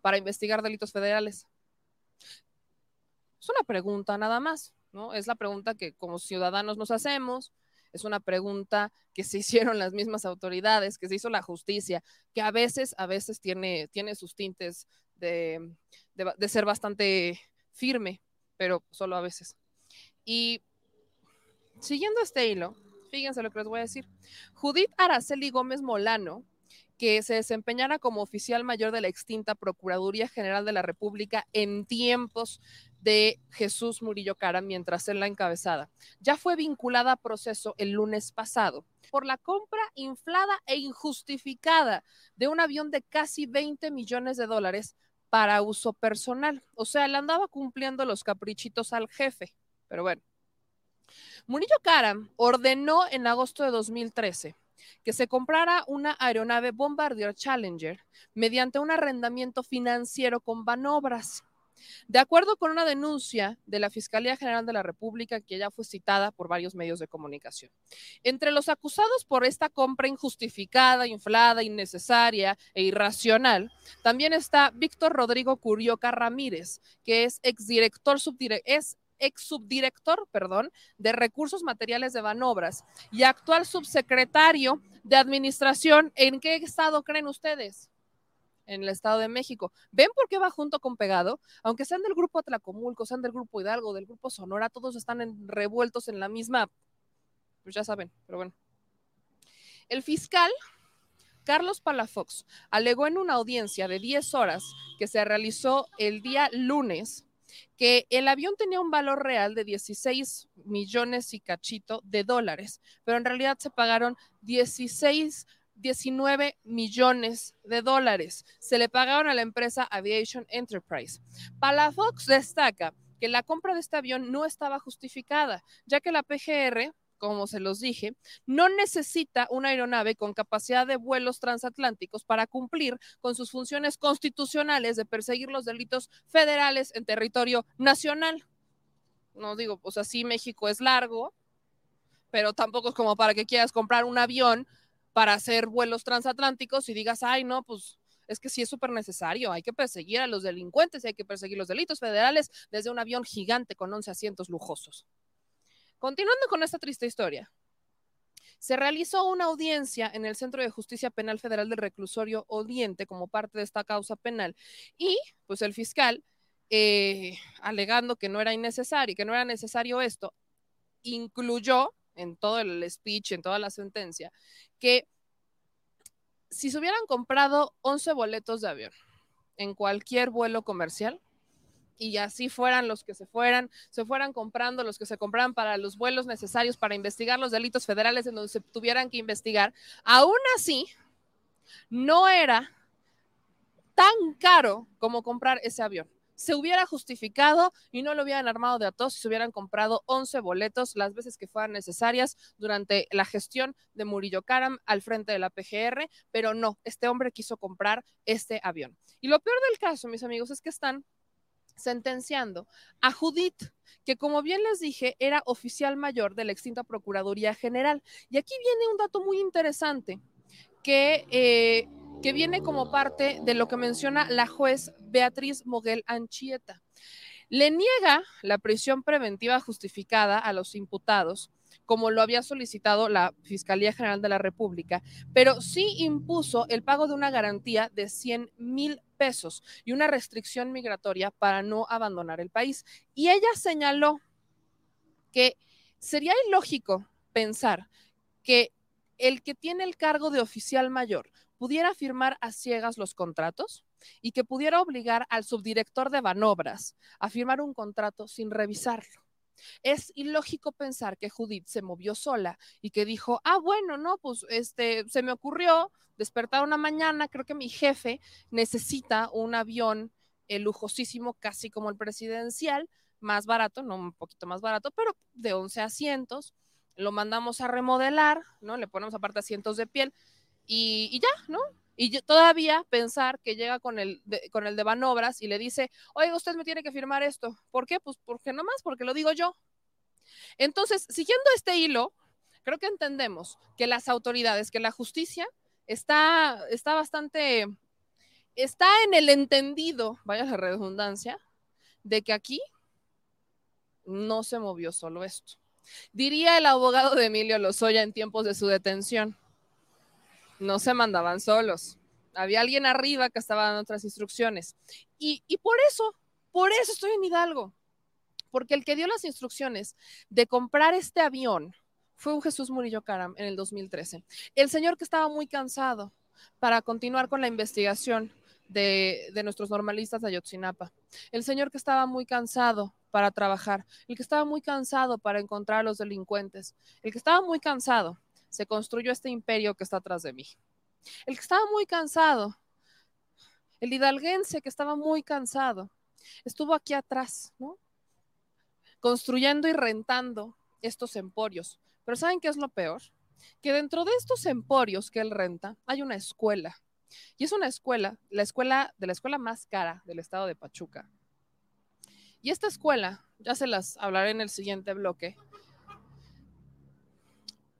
S1: para investigar delitos federales. Es una pregunta nada más, ¿no? Es la pregunta que como ciudadanos nos hacemos, es una pregunta que se hicieron las mismas autoridades, que se hizo la justicia, que a veces, a veces tiene, tiene sus tintes de, de ser bastante firme, pero solo a veces. Y siguiendo este hilo, fíjense lo que les voy a decir. Judith Araceli Gómez Molano que se desempeñara como oficial mayor de la extinta Procuraduría General de la República en tiempos de Jesús Murillo Cara mientras él la encabezada. Ya fue vinculada a proceso el lunes pasado por la compra inflada e injustificada de un avión de casi 20 millones de dólares para uso personal. O sea, le andaba cumpliendo los caprichitos al jefe. Pero bueno. Murillo Karam ordenó en agosto de 2013 que se comprara una aeronave Bombardier Challenger mediante un arrendamiento financiero con Banobras. De acuerdo con una denuncia de la Fiscalía General de la República, que ya fue citada por varios medios de comunicación. Entre los acusados por esta compra injustificada, inflada, innecesaria e irracional, también está Víctor Rodrigo Curioca Ramírez, que es exdirector es ex subdirector, perdón, de recursos materiales de Banobras y actual subsecretario de administración. ¿En qué estado creen ustedes? en el Estado de México. ¿Ven por qué va junto con pegado? Aunque sean del grupo Atlacomulco, sean del grupo Hidalgo, del grupo Sonora, todos están revueltos en la misma, pues ya saben, pero bueno. El fiscal Carlos Palafox alegó en una audiencia de 10 horas que se realizó el día lunes que el avión tenía un valor real de 16 millones y cachito de dólares, pero en realidad se pagaron 16 19 millones de dólares. Se le pagaron a la empresa Aviation Enterprise. Palafox destaca que la compra de este avión no estaba justificada, ya que la PGR, como se los dije, no necesita una aeronave con capacidad de vuelos transatlánticos para cumplir con sus funciones constitucionales de perseguir los delitos federales en territorio nacional. No digo, pues así México es largo, pero tampoco es como para que quieras comprar un avión para hacer vuelos transatlánticos y digas, ay, no, pues es que sí es súper necesario, hay que perseguir a los delincuentes y hay que perseguir los delitos federales desde un avión gigante con 11 asientos lujosos. Continuando con esta triste historia, se realizó una audiencia en el Centro de Justicia Penal Federal del Reclusorio Oriente como parte de esta causa penal y pues el fiscal, eh, alegando que no era innecesario, que no era necesario esto, incluyó en todo el speech, en toda la sentencia, que si se hubieran comprado 11 boletos de avión en cualquier vuelo comercial, y así fueran los que se fueran, se fueran comprando los que se compraran para los vuelos necesarios para investigar los delitos federales en donde se tuvieran que investigar, aún así no era tan caro como comprar ese avión se hubiera justificado y no lo hubieran armado de atos si se hubieran comprado 11 boletos las veces que fueran necesarias durante la gestión de Murillo Karam al frente de la PGR, pero no, este hombre quiso comprar este avión. Y lo peor del caso, mis amigos, es que están sentenciando a Judith, que como bien les dije, era oficial mayor de la extinta Procuraduría General. Y aquí viene un dato muy interesante, que eh, que viene como parte de lo que menciona la juez Beatriz Moguel Anchieta. Le niega la prisión preventiva justificada a los imputados, como lo había solicitado la Fiscalía General de la República, pero sí impuso el pago de una garantía de 100 mil y una restricción migratoria para no abandonar el país. Y ella señaló que sería ilógico pensar que el que tiene el cargo de oficial mayor pudiera firmar a ciegas los contratos y que pudiera obligar al subdirector de Banobras a firmar un contrato sin revisarlo. Es ilógico pensar que Judith se movió sola y que dijo, ah, bueno, no, pues este, se me ocurrió despertar una mañana, creo que mi jefe necesita un avión eh, lujosísimo, casi como el presidencial, más barato, no un poquito más barato, pero de 11 asientos, lo mandamos a remodelar, ¿no? Le ponemos aparte asientos de piel y, ya, ¿no? Y todavía pensar que llega con el, de, con el de Banobras y le dice, oiga, usted me tiene que firmar esto. ¿Por qué? Pues porque nomás, porque lo digo yo. Entonces, siguiendo este hilo, creo que entendemos que las autoridades, que la justicia está, está bastante, está en el entendido, vaya la redundancia, de que aquí no se movió solo esto. Diría el abogado de Emilio Lozoya en tiempos de su detención no se mandaban solos. Había alguien arriba que estaba dando otras instrucciones. Y, por eso, por eso estoy en Hidalgo. Porque el que dio las instrucciones de comprar este avión fue un Jesús Murillo Caram en el 2013. El señor que estaba muy cansado para continuar con la investigación de, de nuestros normalistas de Ayotzinapa. El señor que estaba muy cansado para trabajar, el que estaba muy cansado para encontrar a los delincuentes, el que estaba muy cansado, se construyó este imperio que está atrás de mí. El que estaba muy cansado, el hidalguense que estaba muy cansado, estuvo aquí atrás, ¿no? Construyendo y rentando estos emporios. Pero ¿saben qué es lo peor? Que dentro de estos emporios que él renta hay una escuela. Y es una escuela, la escuela de la escuela más cara del estado de Pachuca. Y esta escuela, ya se las hablaré en el siguiente bloque,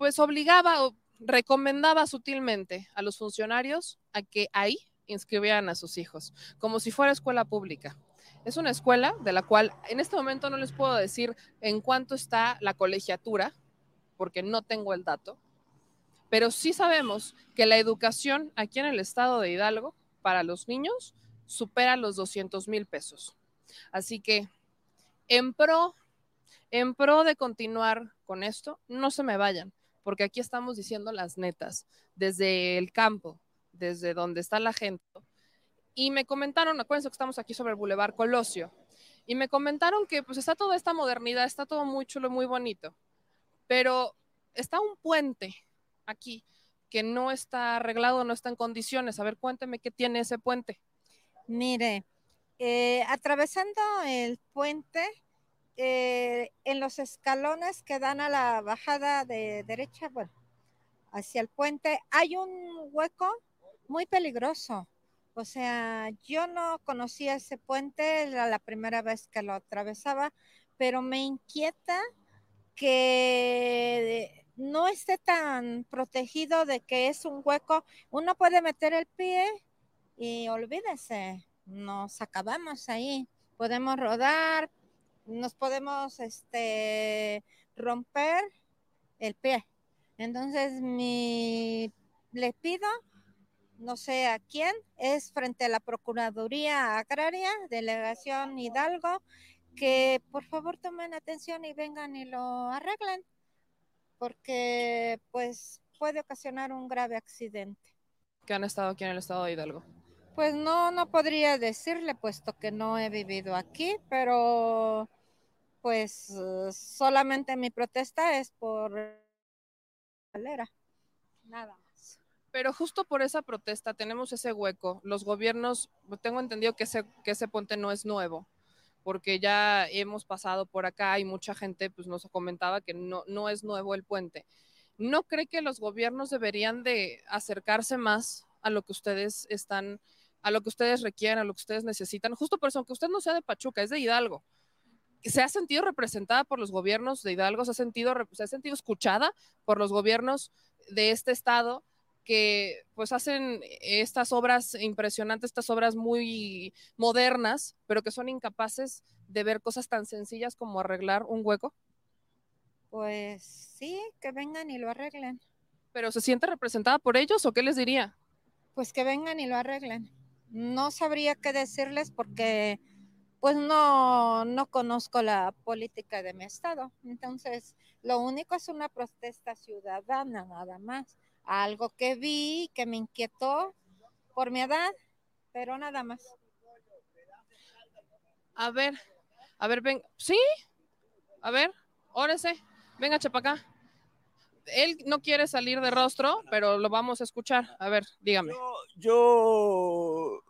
S1: pues obligaba o recomendaba sutilmente a los funcionarios a que ahí inscribieran a sus hijos, como si fuera escuela pública. Es una escuela de la cual en este momento no les puedo decir en cuánto está la colegiatura, porque no tengo el dato, pero sí sabemos que la educación aquí en el estado de Hidalgo para los niños supera los 200 mil pesos. Así que en pro, en pro de continuar con esto, no se me vayan, porque aquí estamos diciendo las netas, desde el campo, desde donde está la gente. Y me comentaron, acuérdense que estamos aquí sobre el Boulevard Colosio, y me comentaron que pues está toda esta modernidad, está todo muy chulo, muy bonito, pero está un puente aquí que no está arreglado, no está en condiciones. A ver, cuénteme qué tiene ese puente.
S5: Mire, eh, atravesando el puente, eh, en los escalones que dan a la bajada de derecha, bueno, hacia el puente, hay un hueco muy peligroso. O sea, yo no conocía ese puente, era la primera vez que lo atravesaba, pero me inquieta que no esté tan protegido de que es un hueco. Uno puede meter el pie y olvídese, nos acabamos ahí. Podemos rodar, nos podemos este, romper el pie. Entonces, mi, le pido, no sé a quién, es frente a la Procuraduría Agraria, Delegación Hidalgo, que por favor tomen atención y vengan y lo arreglen, porque pues puede ocasionar un grave accidente.
S1: Que han estado aquí en el estado de Hidalgo.
S5: Pues no, no podría decirle, puesto que no he vivido aquí, pero pues solamente mi protesta es por nada más.
S1: Pero justo por esa protesta tenemos ese hueco. Los gobiernos, tengo entendido que ese, que ese puente no es nuevo, porque ya hemos pasado por acá y mucha gente pues, nos comentaba que no, no es nuevo el puente. ¿No cree que los gobiernos deberían de acercarse más a lo que ustedes están, a lo que ustedes requieren, a lo que ustedes necesitan? Justo por eso, aunque usted no sea de Pachuca, es de Hidalgo se ha sentido representada por los gobiernos de Hidalgo, se ha sentido, se ha sentido escuchada por los gobiernos de este estado que pues hacen estas obras impresionantes, estas obras muy modernas, pero que son incapaces de ver cosas tan sencillas como arreglar un hueco?
S5: Pues sí, que vengan y lo arreglen.
S1: ¿Pero se siente representada por ellos o qué les diría?
S5: Pues que vengan y lo arreglen. No sabría qué decirles porque pues no, no conozco la política de mi estado. Entonces, lo único es una protesta ciudadana, nada más. Algo que vi, que me inquietó por mi edad, pero nada más.
S1: A ver, a ver, ven, sí, a ver, órese, venga, acá. Él no quiere salir de rostro, pero lo vamos a escuchar. A ver, dígame.
S6: Yo, yo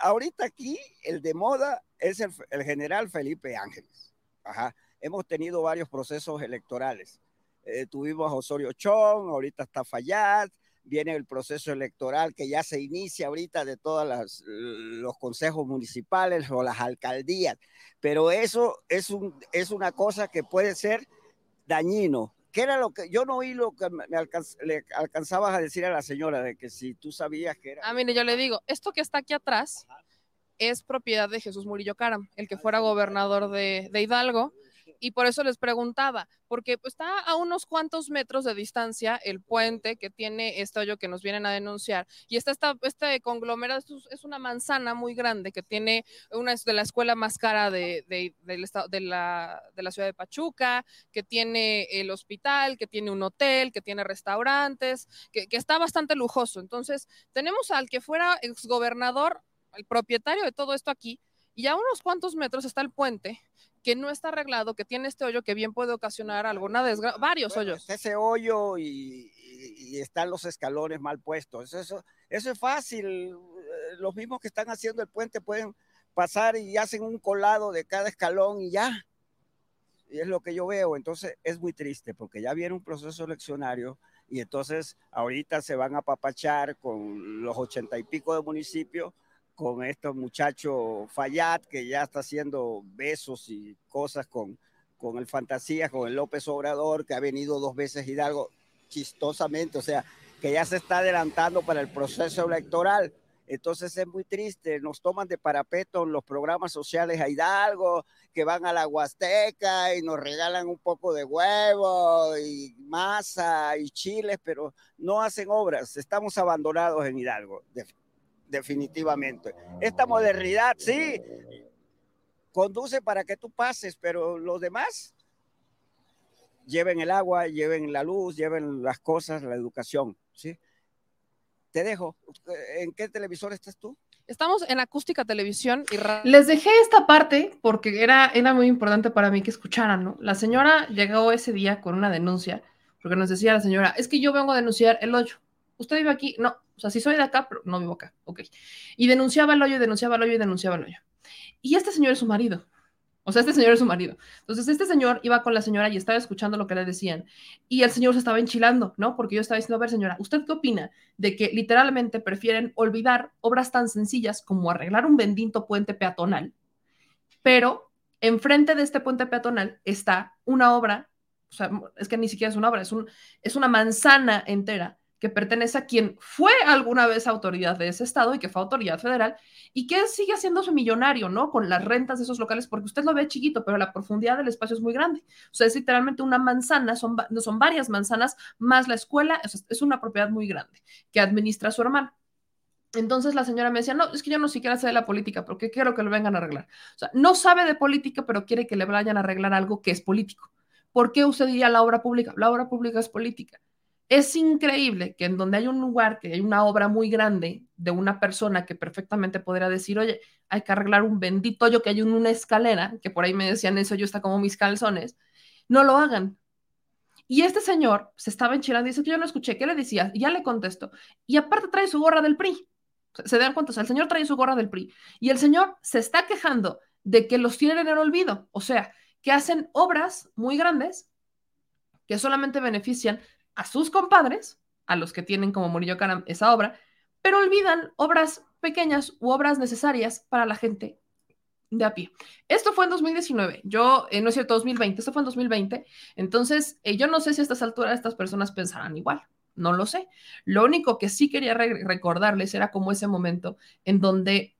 S6: ahorita aquí el de moda es el, general Felipe Ángeles. Ajá. Hemos tenido varios procesos electorales. Eh, tuvimos a Osorio Chong, ahorita está Fallat, viene el proceso electoral que ya se inicia ahorita de todos los consejos municipales o las alcaldías, pero eso es, un, es una cosa que puede ser dañino. ¿Qué era lo que yo no oí lo que me le alcanzabas a decir a la señora de que si tú sabías que era?
S1: Ah, mire, yo le digo, esto que está aquí atrás es propiedad de Jesús Murillo Caram, el que fuera gobernador de, Hidalgo y por eso les preguntaba, porque pues, está a unos cuantos metros de distancia el puente que tiene este hoyo que nos vienen a denunciar. Y está esta, este conglomerado, es una manzana muy grande que tiene una de la escuela más cara de, del estado, de, la, de la ciudad de Pachuca, que tiene el hospital, que tiene un hotel, que tiene restaurantes, que, que está bastante lujoso. Entonces, tenemos al que fuera exgobernador, el propietario de todo esto aquí, y a unos cuantos metros está el puente que no está arreglado, que tiene este hoyo que bien puede ocasionar alguna desgracia, varios hoyos.
S6: Ese hoyo y, están los escalones mal puestos. Eso, eso es fácil. Eh, los mismos que están haciendo el puente pueden pasar y hacen un colado de cada escalón y ya. Y es lo que yo veo. Entonces es muy triste porque ya viene un proceso eleccionario y entonces ahorita se van a papachar con los ochenta y pico de municipios con este muchacho Fayad, que ya está haciendo besos y cosas con, con el Fantasía, con el López Obrador, que ha venido dos veces Hidalgo, chistosamente, o sea, que ya se está adelantando para el proceso electoral. Entonces es muy triste, nos toman de parapeto en los programas sociales a Hidalgo, que van a la Huasteca y nos regalan un poco de huevo y masa y chiles, pero no hacen obras. Estamos abandonados en Hidalgo definitivamente. Esta modernidad, sí, conduce para que tú pases, pero los demás lleven el agua, lleven la luz, lleven las cosas, la educación, ¿sí? Te dejo. ¿En qué televisor estás tú?
S1: Estamos en acústica televisión y les dejé esta parte porque era, era muy importante para mí que escucharan, ¿no? La señora llegó ese día con una denuncia porque nos decía la señora, es que yo vengo a denunciar el hoyo. ¿Usted vive aquí? No, o sea, sí soy de acá, pero no vivo acá. Ok. Y denunciaba el hoyo, denunciaba el hoyo y denunciaba el hoyo. Y este señor es su marido. O sea, este señor es su marido. Entonces, este señor iba con la señora y estaba escuchando lo que le decían. Y el señor se estaba enchilando, ¿no? Porque yo estaba diciendo, a ver, señora, ¿usted qué opina de que literalmente prefieren olvidar obras tan sencillas como arreglar un bendito puente peatonal? Pero enfrente de este puente peatonal está una obra, o sea, es que ni siquiera es una obra, es, un, es una manzana entera que pertenece a quien fue alguna vez autoridad de ese estado y que fue autoridad federal y que sigue haciéndose millonario, ¿no? Con las rentas de esos locales, porque usted lo ve chiquito, pero la profundidad del espacio es muy grande. O sea, es literalmente una manzana, son, son varias manzanas más la escuela, es, una propiedad muy grande que administra su hermano. Entonces la señora me decía, no, es que yo no siquiera sé de la política, porque quiero que lo vengan a arreglar. O sea, no sabe de política, pero quiere que le vayan a arreglar algo que es político. ¿Por qué usted diría la obra pública? La obra pública es política es increíble que en donde hay un lugar, que hay una obra muy grande de una persona que perfectamente podría decir, oye, hay que arreglar un bendito hoyo que hay en una escalera, que por ahí me decían eso, yo está como mis calzones, no lo hagan. Y este señor se estaba enchilando y dice que yo no escuché, ¿qué le decía? Y ya le contesto. Y aparte trae su gorra del PRI. Se dan cuenta, o sea, el señor trae su gorra del PRI. Y el señor se está quejando de que los tienen en el olvido. O sea, que hacen obras muy grandes que solamente benefician a sus compadres, a los que tienen como Murillo Karam esa obra, pero olvidan obras pequeñas u obras necesarias para la gente de a pie. Esto fue en 2019, yo, eh, no es cierto, 2020, esto fue en 2020, entonces eh, yo no sé si a estas alturas estas personas pensarán igual, no lo sé. Lo único que sí quería recordarles era como ese momento en donde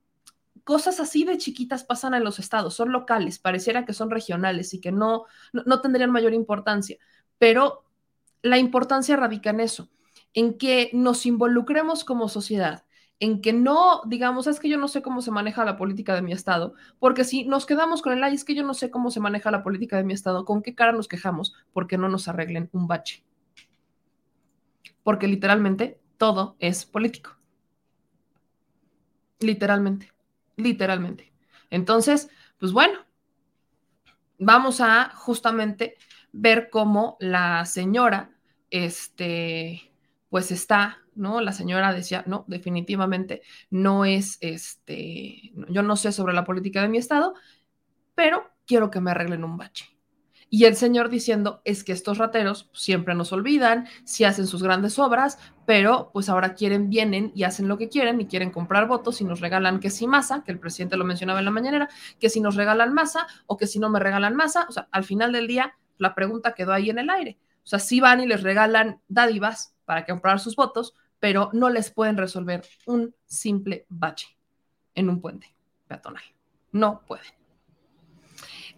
S1: cosas así de chiquitas pasan en los estados, son locales, pareciera que son regionales y que no, no tendrían mayor importancia, pero la importancia radica en eso, en que nos involucremos como sociedad, en que no digamos, es que yo no sé cómo se maneja la política de mi estado, porque si nos quedamos con el, ay, es que yo no sé cómo se maneja la política de mi estado, ¿con qué cara nos quejamos? Porque no nos arreglen un bache. Porque literalmente todo es político. Literalmente, literalmente. Entonces, pues bueno, vamos a justamente ver cómo la señora, este, pues está, ¿no? La señora decía, no, definitivamente no es, este, yo no sé sobre la política de mi estado, pero quiero que me arreglen un bache. Y el señor diciendo, es que estos rateros siempre nos olvidan, si hacen sus grandes obras, pero pues ahora quieren, vienen y hacen lo que quieren y quieren comprar votos y nos regalan que si masa, que el presidente lo mencionaba en la mañanera, que si nos regalan masa o que si no me regalan masa, o sea, al final del día la pregunta quedó ahí en el aire. O sea, sí van y les regalan dádivas para comprar sus votos, pero no les pueden resolver un simple bache en un puente peatonal. No pueden.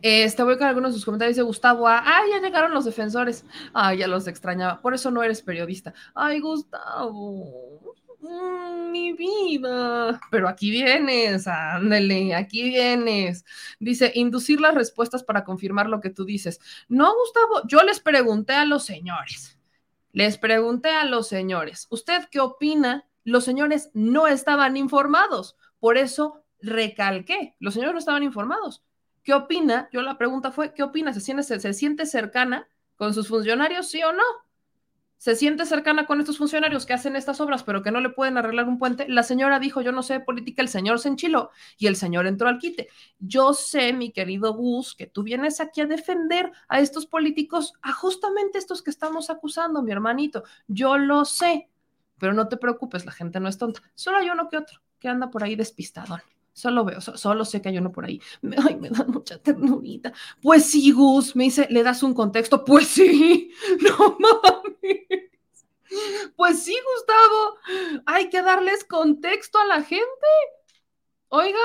S1: Este, voy con algunos de sus comentarios. de Gustavo, ah, ya llegaron los defensores. Ay, ya los extrañaba. Por eso no eres periodista. Ay, Gustavo. Mm, mi vida. Pero aquí vienes, ándale, aquí vienes. Dice, inducir las respuestas para confirmar lo que tú dices. No, Gustavo, yo les pregunté a los señores. Les pregunté a los señores, ¿usted qué opina? Los señores no estaban informados. Por eso recalqué, los señores no estaban informados. ¿Qué opina? Yo la pregunta fue, ¿qué opina? ¿Se siente, se siente cercana con sus funcionarios, sí o no? Se siente cercana con estos funcionarios que hacen estas obras, pero que no le pueden arreglar un puente. La señora dijo, yo no sé de política, el señor se enchiló y el señor entró al quite. Yo sé, mi querido Gus, que tú vienes aquí a defender a estos políticos, a justamente estos que estamos acusando, mi hermanito. Yo lo sé, pero no te preocupes, la gente no es tonta. Solo hay uno que otro que anda por ahí despistadón. Solo veo, solo sé que hay uno por ahí. Ay, me da mucha ternurita. Pues sí, Gus, me dice, ¿le das un contexto? Pues sí, no mames. Pues sí, Gustavo, hay que darles contexto a la gente. Oiga,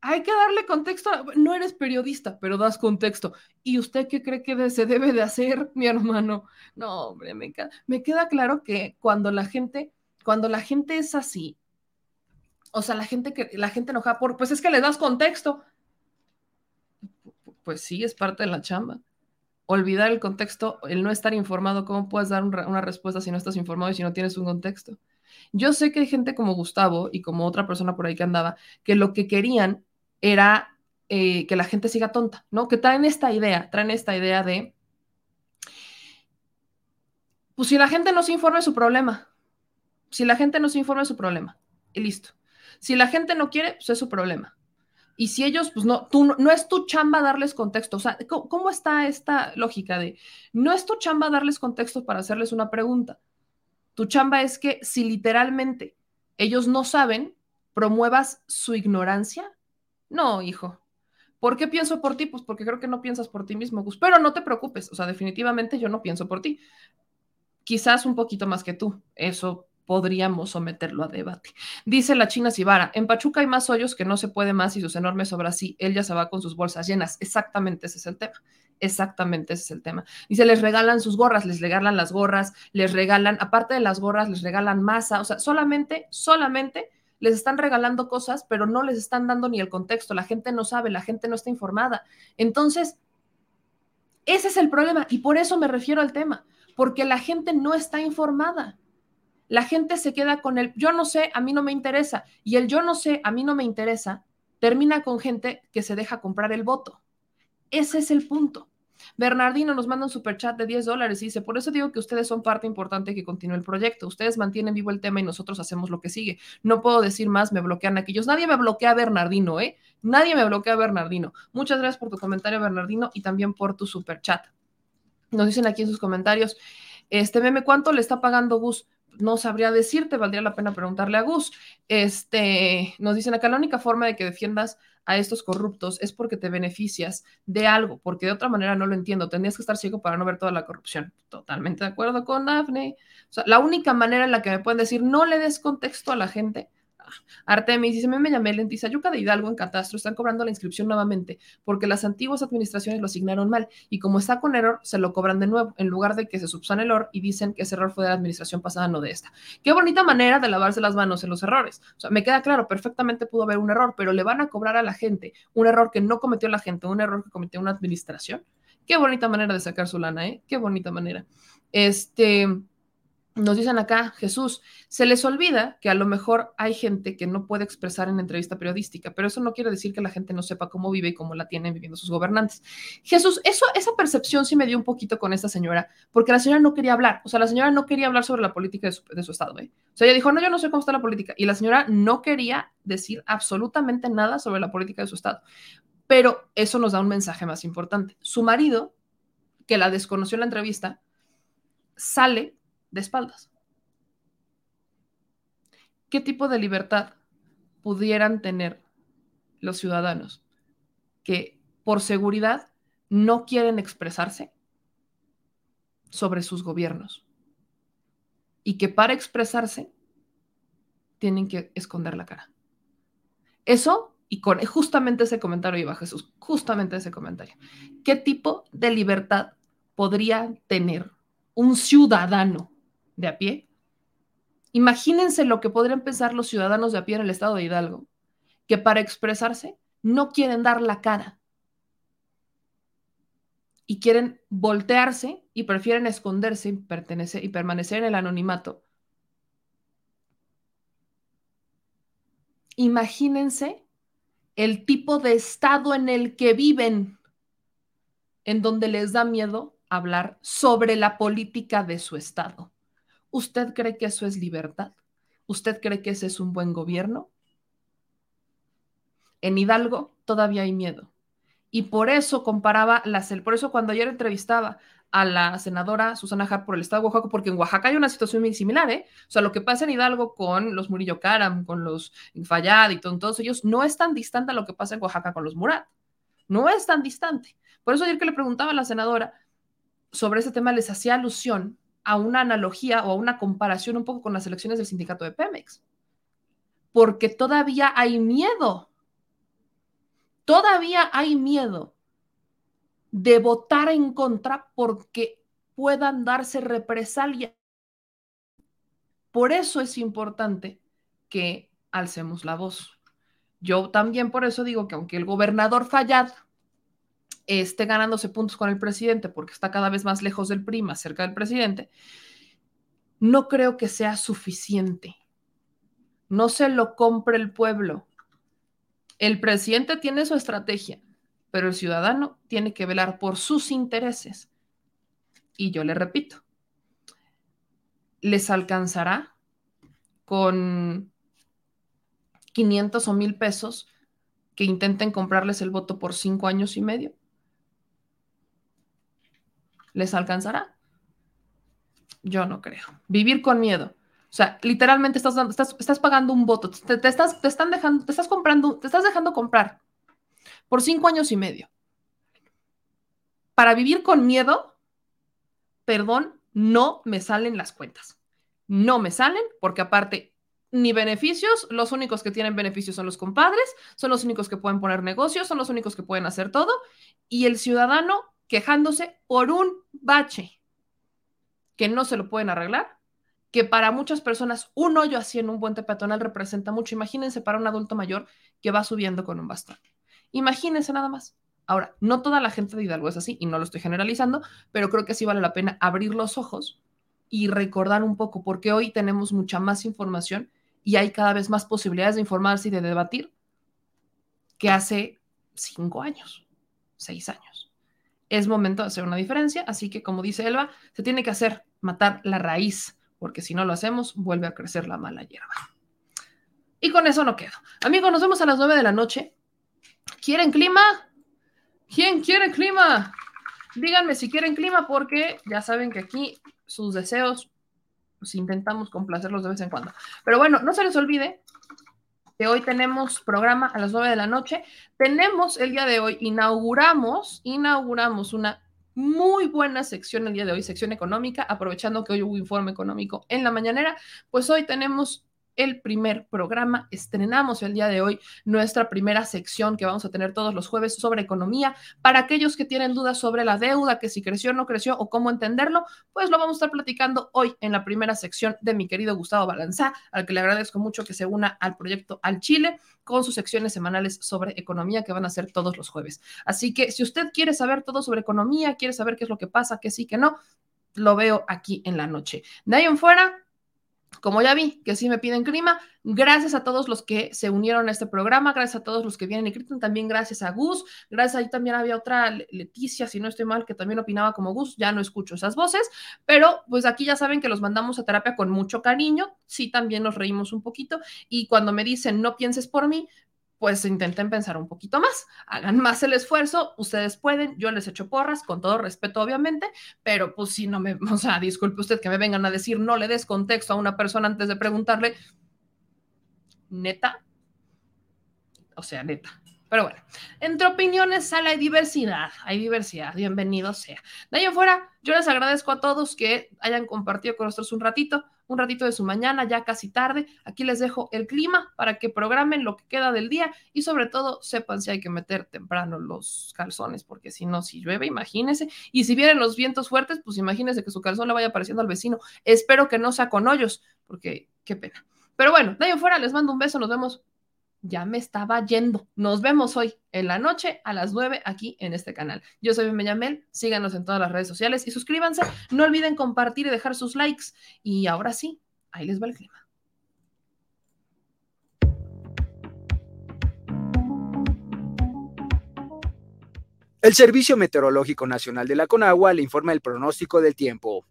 S1: hay que darle contexto. No eres periodista, pero das contexto. ¿Y usted qué cree que se debe de hacer, mi hermano? No, hombre, me, me queda claro que cuando la gente, cuando la gente es así, o sea, la gente que la gente enoja por, pues es que le das contexto. Pues sí, es parte de la chamba. Olvidar el contexto, el no estar informado, ¿cómo puedes dar una respuesta si no estás informado y si no tienes un contexto? Yo sé que hay gente como Gustavo y como otra persona por ahí que andaba, que lo que querían era eh, que la gente siga tonta, ¿no? Que traen esta idea, traen esta idea de, pues si la gente no se informa es su problema, si la gente no se informa es su problema, y listo. Si la gente no quiere, pues es su problema. Y si ellos, pues no, tú, no es tu chamba darles contexto. O sea, ¿cómo, está esta lógica de no es tu chamba darles contexto para hacerles una pregunta? Tu chamba es que si literalmente ellos no saben, promuevas su ignorancia. No, hijo. ¿Por qué pienso por ti? Pues porque creo que no piensas por ti mismo, Gus. Pero no te preocupes. O sea, definitivamente yo no pienso por ti. Quizás un poquito más que tú. Eso podríamos someterlo a debate. Dice la China Sibara, en Pachuca hay más hoyos que no se puede más y sus enormes obras sí, él ya se va con sus bolsas llenas. Exactamente ese es el tema. Exactamente ese es el tema. Dice, les regalan sus gorras, les regalan las gorras, les regalan, aparte de las gorras, les regalan masa, o sea, solamente, solamente les están regalando cosas, pero no les están dando ni el contexto. La gente no sabe, la gente no está informada. Entonces, ese es el problema y por eso me refiero al tema, porque la gente no está informada la gente se queda con el yo no sé, a mí no me interesa. Y el yo no sé, a mí no me interesa, termina con gente que se deja comprar el voto. Ese es el punto. Bernardino nos manda un superchat de 10 dólares y dice, por eso digo que ustedes son parte importante que continúe el proyecto. Ustedes mantienen vivo el tema y nosotros hacemos lo que sigue. No puedo decir más, me bloquean aquellos. Nadie me bloquea a Bernardino, ¿eh? Nadie me bloquea a Bernardino. Muchas gracias por tu comentario, Bernardino, y también por tu superchat. Nos dicen aquí en sus comentarios, este meme, ¿cuánto le está pagando Gus? No sabría decirte, valdría la pena preguntarle a Gus. Este, nos dicen acá, la única forma de que defiendas a estos corruptos es porque te beneficias de algo, porque de otra manera no lo entiendo. Tendrías que estar ciego para no ver toda la corrupción. Totalmente de acuerdo con Daphne. O sea, la única manera en la que me pueden decir no le des contexto a la gente Artemis dice, me llamé Lentizayuca de Hidalgo en Catastro, están cobrando la inscripción nuevamente porque las antiguas administraciones lo asignaron mal y como está con error, se lo cobran de nuevo en lugar de que se subsane el error y dicen que ese error fue de la administración pasada, no de esta. Qué bonita manera de lavarse las manos en los errores. O sea, me queda claro, perfectamente pudo haber un error, pero le van a cobrar a la gente un error que no cometió la gente, un error que cometió una administración. Qué bonita manera de sacar su lana, ¿eh? Qué bonita manera. Este nos dicen acá, Jesús, se les olvida que a lo mejor hay gente que no puede expresar en entrevista periodística, pero eso no quiere decir que la gente no sepa cómo vive y cómo la tienen viviendo sus gobernantes. Jesús, eso, esa percepción sí me dio un poquito con esta señora, porque la señora no quería hablar, o sea, la señora no quería hablar sobre la política de su, estado. ¿eh? O sea, ella dijo, no, yo no sé cómo está la política, y la señora no quería decir absolutamente nada sobre la política de su estado. Pero eso nos da un mensaje más importante. Su marido, que la desconoció en la entrevista, sale de espaldas. ¿Qué tipo de libertad pudieran tener los ciudadanos que por seguridad no quieren expresarse sobre sus gobiernos y que para expresarse tienen que esconder la cara? Eso Y con justamente ese comentario iba Jesús, justamente ese comentario. ¿Qué tipo de libertad podría tener un ciudadano de a pie? Imagínense lo que podrían pensar los ciudadanos de a pie en el estado de Hidalgo, que para expresarse no quieren dar la cara y quieren voltearse y prefieren esconderse y, pertenecer, y permanecer en el anonimato. Imagínense el tipo de estado en el que viven, en donde les da miedo hablar sobre la política de su estado. ¿Usted cree que eso es libertad? ¿Usted cree que ese es un buen gobierno? En Hidalgo todavía hay miedo. Y por eso comparaba, las, por eso cuando ayer entrevistaba a la senadora Susana Hart por el estado de Oaxaca, porque en Oaxaca hay una situación muy similar, ¿eh? O sea, lo que pasa en Hidalgo con los Murillo Karam, con los Fayad y todos ellos, no es tan distante a lo que pasa en Oaxaca con los Murat. No es tan distante. Por eso ayer que le preguntaba a la senadora sobre ese tema, les hacía alusión a una analogía o a una comparación un poco con las elecciones del sindicato de Pemex. Porque todavía hay miedo. Todavía hay miedo de votar en contra porque puedan darse represalias. Por eso es importante que alcemos la voz. Yo también por eso digo que aunque el gobernador Fallad esté ganándose puntos con el presidente porque está cada vez más lejos del PRI, más cerca del presidente, no creo que sea suficiente. No se lo compre el pueblo. El presidente tiene su estrategia pero el ciudadano tiene que velar por sus intereses. Y yo le repito, ¿les alcanzará con 500 o 1000 pesos que intenten comprarles el voto por cinco años y medio? ¿Les alcanzará? Yo no creo. Vivir con miedo. O sea, literalmente estás, estás, estás pagando un voto, te, estás, te están dejando, te estás comprando, te estás dejando comprar por cinco años y medio. Para vivir con miedo, perdón, no me salen las cuentas. No me salen porque aparte ni beneficios, los únicos que tienen beneficios son los compadres, son los únicos que pueden poner negocios, son los únicos que pueden hacer todo, y el ciudadano quejándose por un bache que no se lo pueden arreglar, que para muchas personas un hoyo así en un puente peatonal representa mucho. Imagínense para un adulto mayor que va subiendo con un bastón. Imagínense nada más. Ahora, no toda la gente de Hidalgo es así y no lo estoy generalizando, pero creo que sí vale la pena abrir los ojos y recordar un poco, porque hoy tenemos mucha más información y hay cada vez más posibilidades de informarse y de debatir que hace cinco años, seis años. Es momento de hacer una diferencia, así que como dice Elba, se tiene que hacer matar la raíz, porque si no lo hacemos, vuelve a crecer la mala hierba. Y con eso no quedo. Amigos, nos vemos a las nueve de la noche ¿Quieren clima? ¿Quién quiere clima? Díganme si quieren clima porque ya saben que aquí sus deseos intentamos complacerlos de vez en cuando. Pero bueno, no se les olvide que hoy tenemos programa a las 9 de la noche. Tenemos el día de hoy, inauguramos, inauguramos una muy buena sección el día de hoy, sección económica, aprovechando que hoy hubo informe económico en la mañanera, pues hoy tenemos el primer programa. Estrenamos el día de hoy nuestra primera sección que vamos a tener todos los jueves sobre economía. Para aquellos que tienen dudas sobre la deuda, que si creció o no creció o cómo entenderlo, pues lo vamos a estar platicando hoy en la primera sección de mi querido Gustavo Balanzá, al que le agradezco mucho que se una al proyecto Al Chile con sus secciones semanales sobre economía que van a ser todos los jueves. Así que si usted quiere saber todo sobre economía, quiere saber qué es lo que pasa, qué sí, qué no, lo veo aquí en la noche. De ahí en fuera, como ya vi que sí me piden clima, gracias a todos los que se unieron a este programa, gracias a todos los que vienen y gritan, también gracias a Gus, gracias ahí también había otra Leticia, si no estoy mal, que también opinaba como Gus, ya no escucho esas voces, pero pues aquí ya saben que los mandamos a terapia con mucho cariño, sí también nos reímos un poquito y cuando me dicen no pienses por mí, pues intenten pensar un poquito más, hagan más el esfuerzo, ustedes pueden, yo les echo porras, con todo respeto obviamente, pero pues si no me, o sea, disculpe usted que me vengan a decir, no le des contexto a una persona antes de preguntarle, neta, o sea, neta. Pero bueno, entre opiniones sale hay diversidad, hay diversidad, bienvenido sea. De ahí afuera, yo les agradezco a todos que hayan compartido con nosotros un ratito. Un ratito de su mañana, ya casi tarde. Aquí les dejo el clima para que programen lo que queda del día y sobre todo sepan si hay que meter temprano los calzones, porque si no, si llueve, imagínense. Y si vienen los vientos fuertes, pues imagínense que su calzón le vaya apareciendo al vecino. Espero que no sea con hoyos, porque qué pena. Pero bueno, de ahí fuera, les mando un beso, nos vemos ya me estaba yendo. Nos vemos hoy en la noche a las 9 aquí en este canal. Yo soy Benjamel, síganos en todas las redes sociales y suscríbanse. No olviden compartir y dejar sus likes. Y ahora sí, ahí les va el clima.
S7: El Servicio Meteorológico Nacional de la Conagua le informa el pronóstico del tiempo.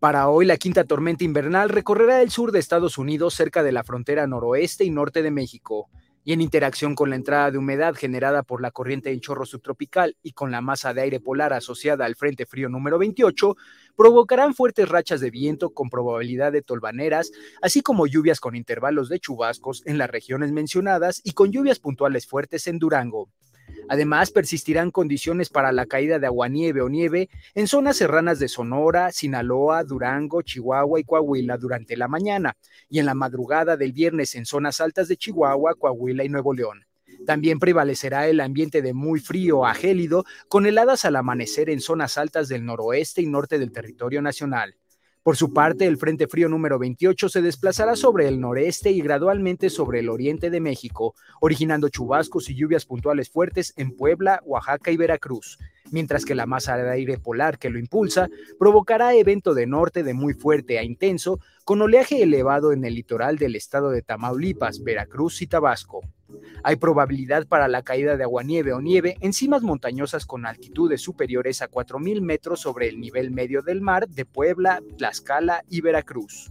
S7: Para hoy, la quinta tormenta invernal recorrerá el sur de Estados Unidos cerca de la frontera noroeste y norte de México y en interacción con la entrada de humedad generada por la corriente en chorro subtropical y con la masa de aire polar asociada al Frente Frío número 28, provocarán fuertes rachas de viento con probabilidad de tolvaneras, así como lluvias con intervalos de chubascos en las regiones mencionadas y con lluvias puntuales fuertes en Durango. Además, persistirán condiciones para la caída de aguanieve o nieve en zonas serranas de Sonora, Sinaloa, Durango, Chihuahua y Coahuila durante la mañana y en la madrugada del viernes en zonas altas de Chihuahua, Coahuila y Nuevo León. También prevalecerá el ambiente de muy frío a gélido, con heladas al amanecer en zonas altas del noroeste y norte del territorio nacional. Por su parte, el Frente Frío número 28 se desplazará sobre el noreste y gradualmente sobre el oriente de México, originando chubascos y lluvias puntuales fuertes en Puebla, Oaxaca y Veracruz, mientras que la masa de aire polar que lo impulsa provocará evento de norte de muy fuerte a intenso, con oleaje elevado en el litoral del estado de Tamaulipas, Veracruz y Tabasco. Hay probabilidad para la caída de aguanieve o nieve en cimas montañosas con altitudes superiores a 4.000 metros sobre el nivel medio del mar de Puebla, Tlaxcala y Veracruz.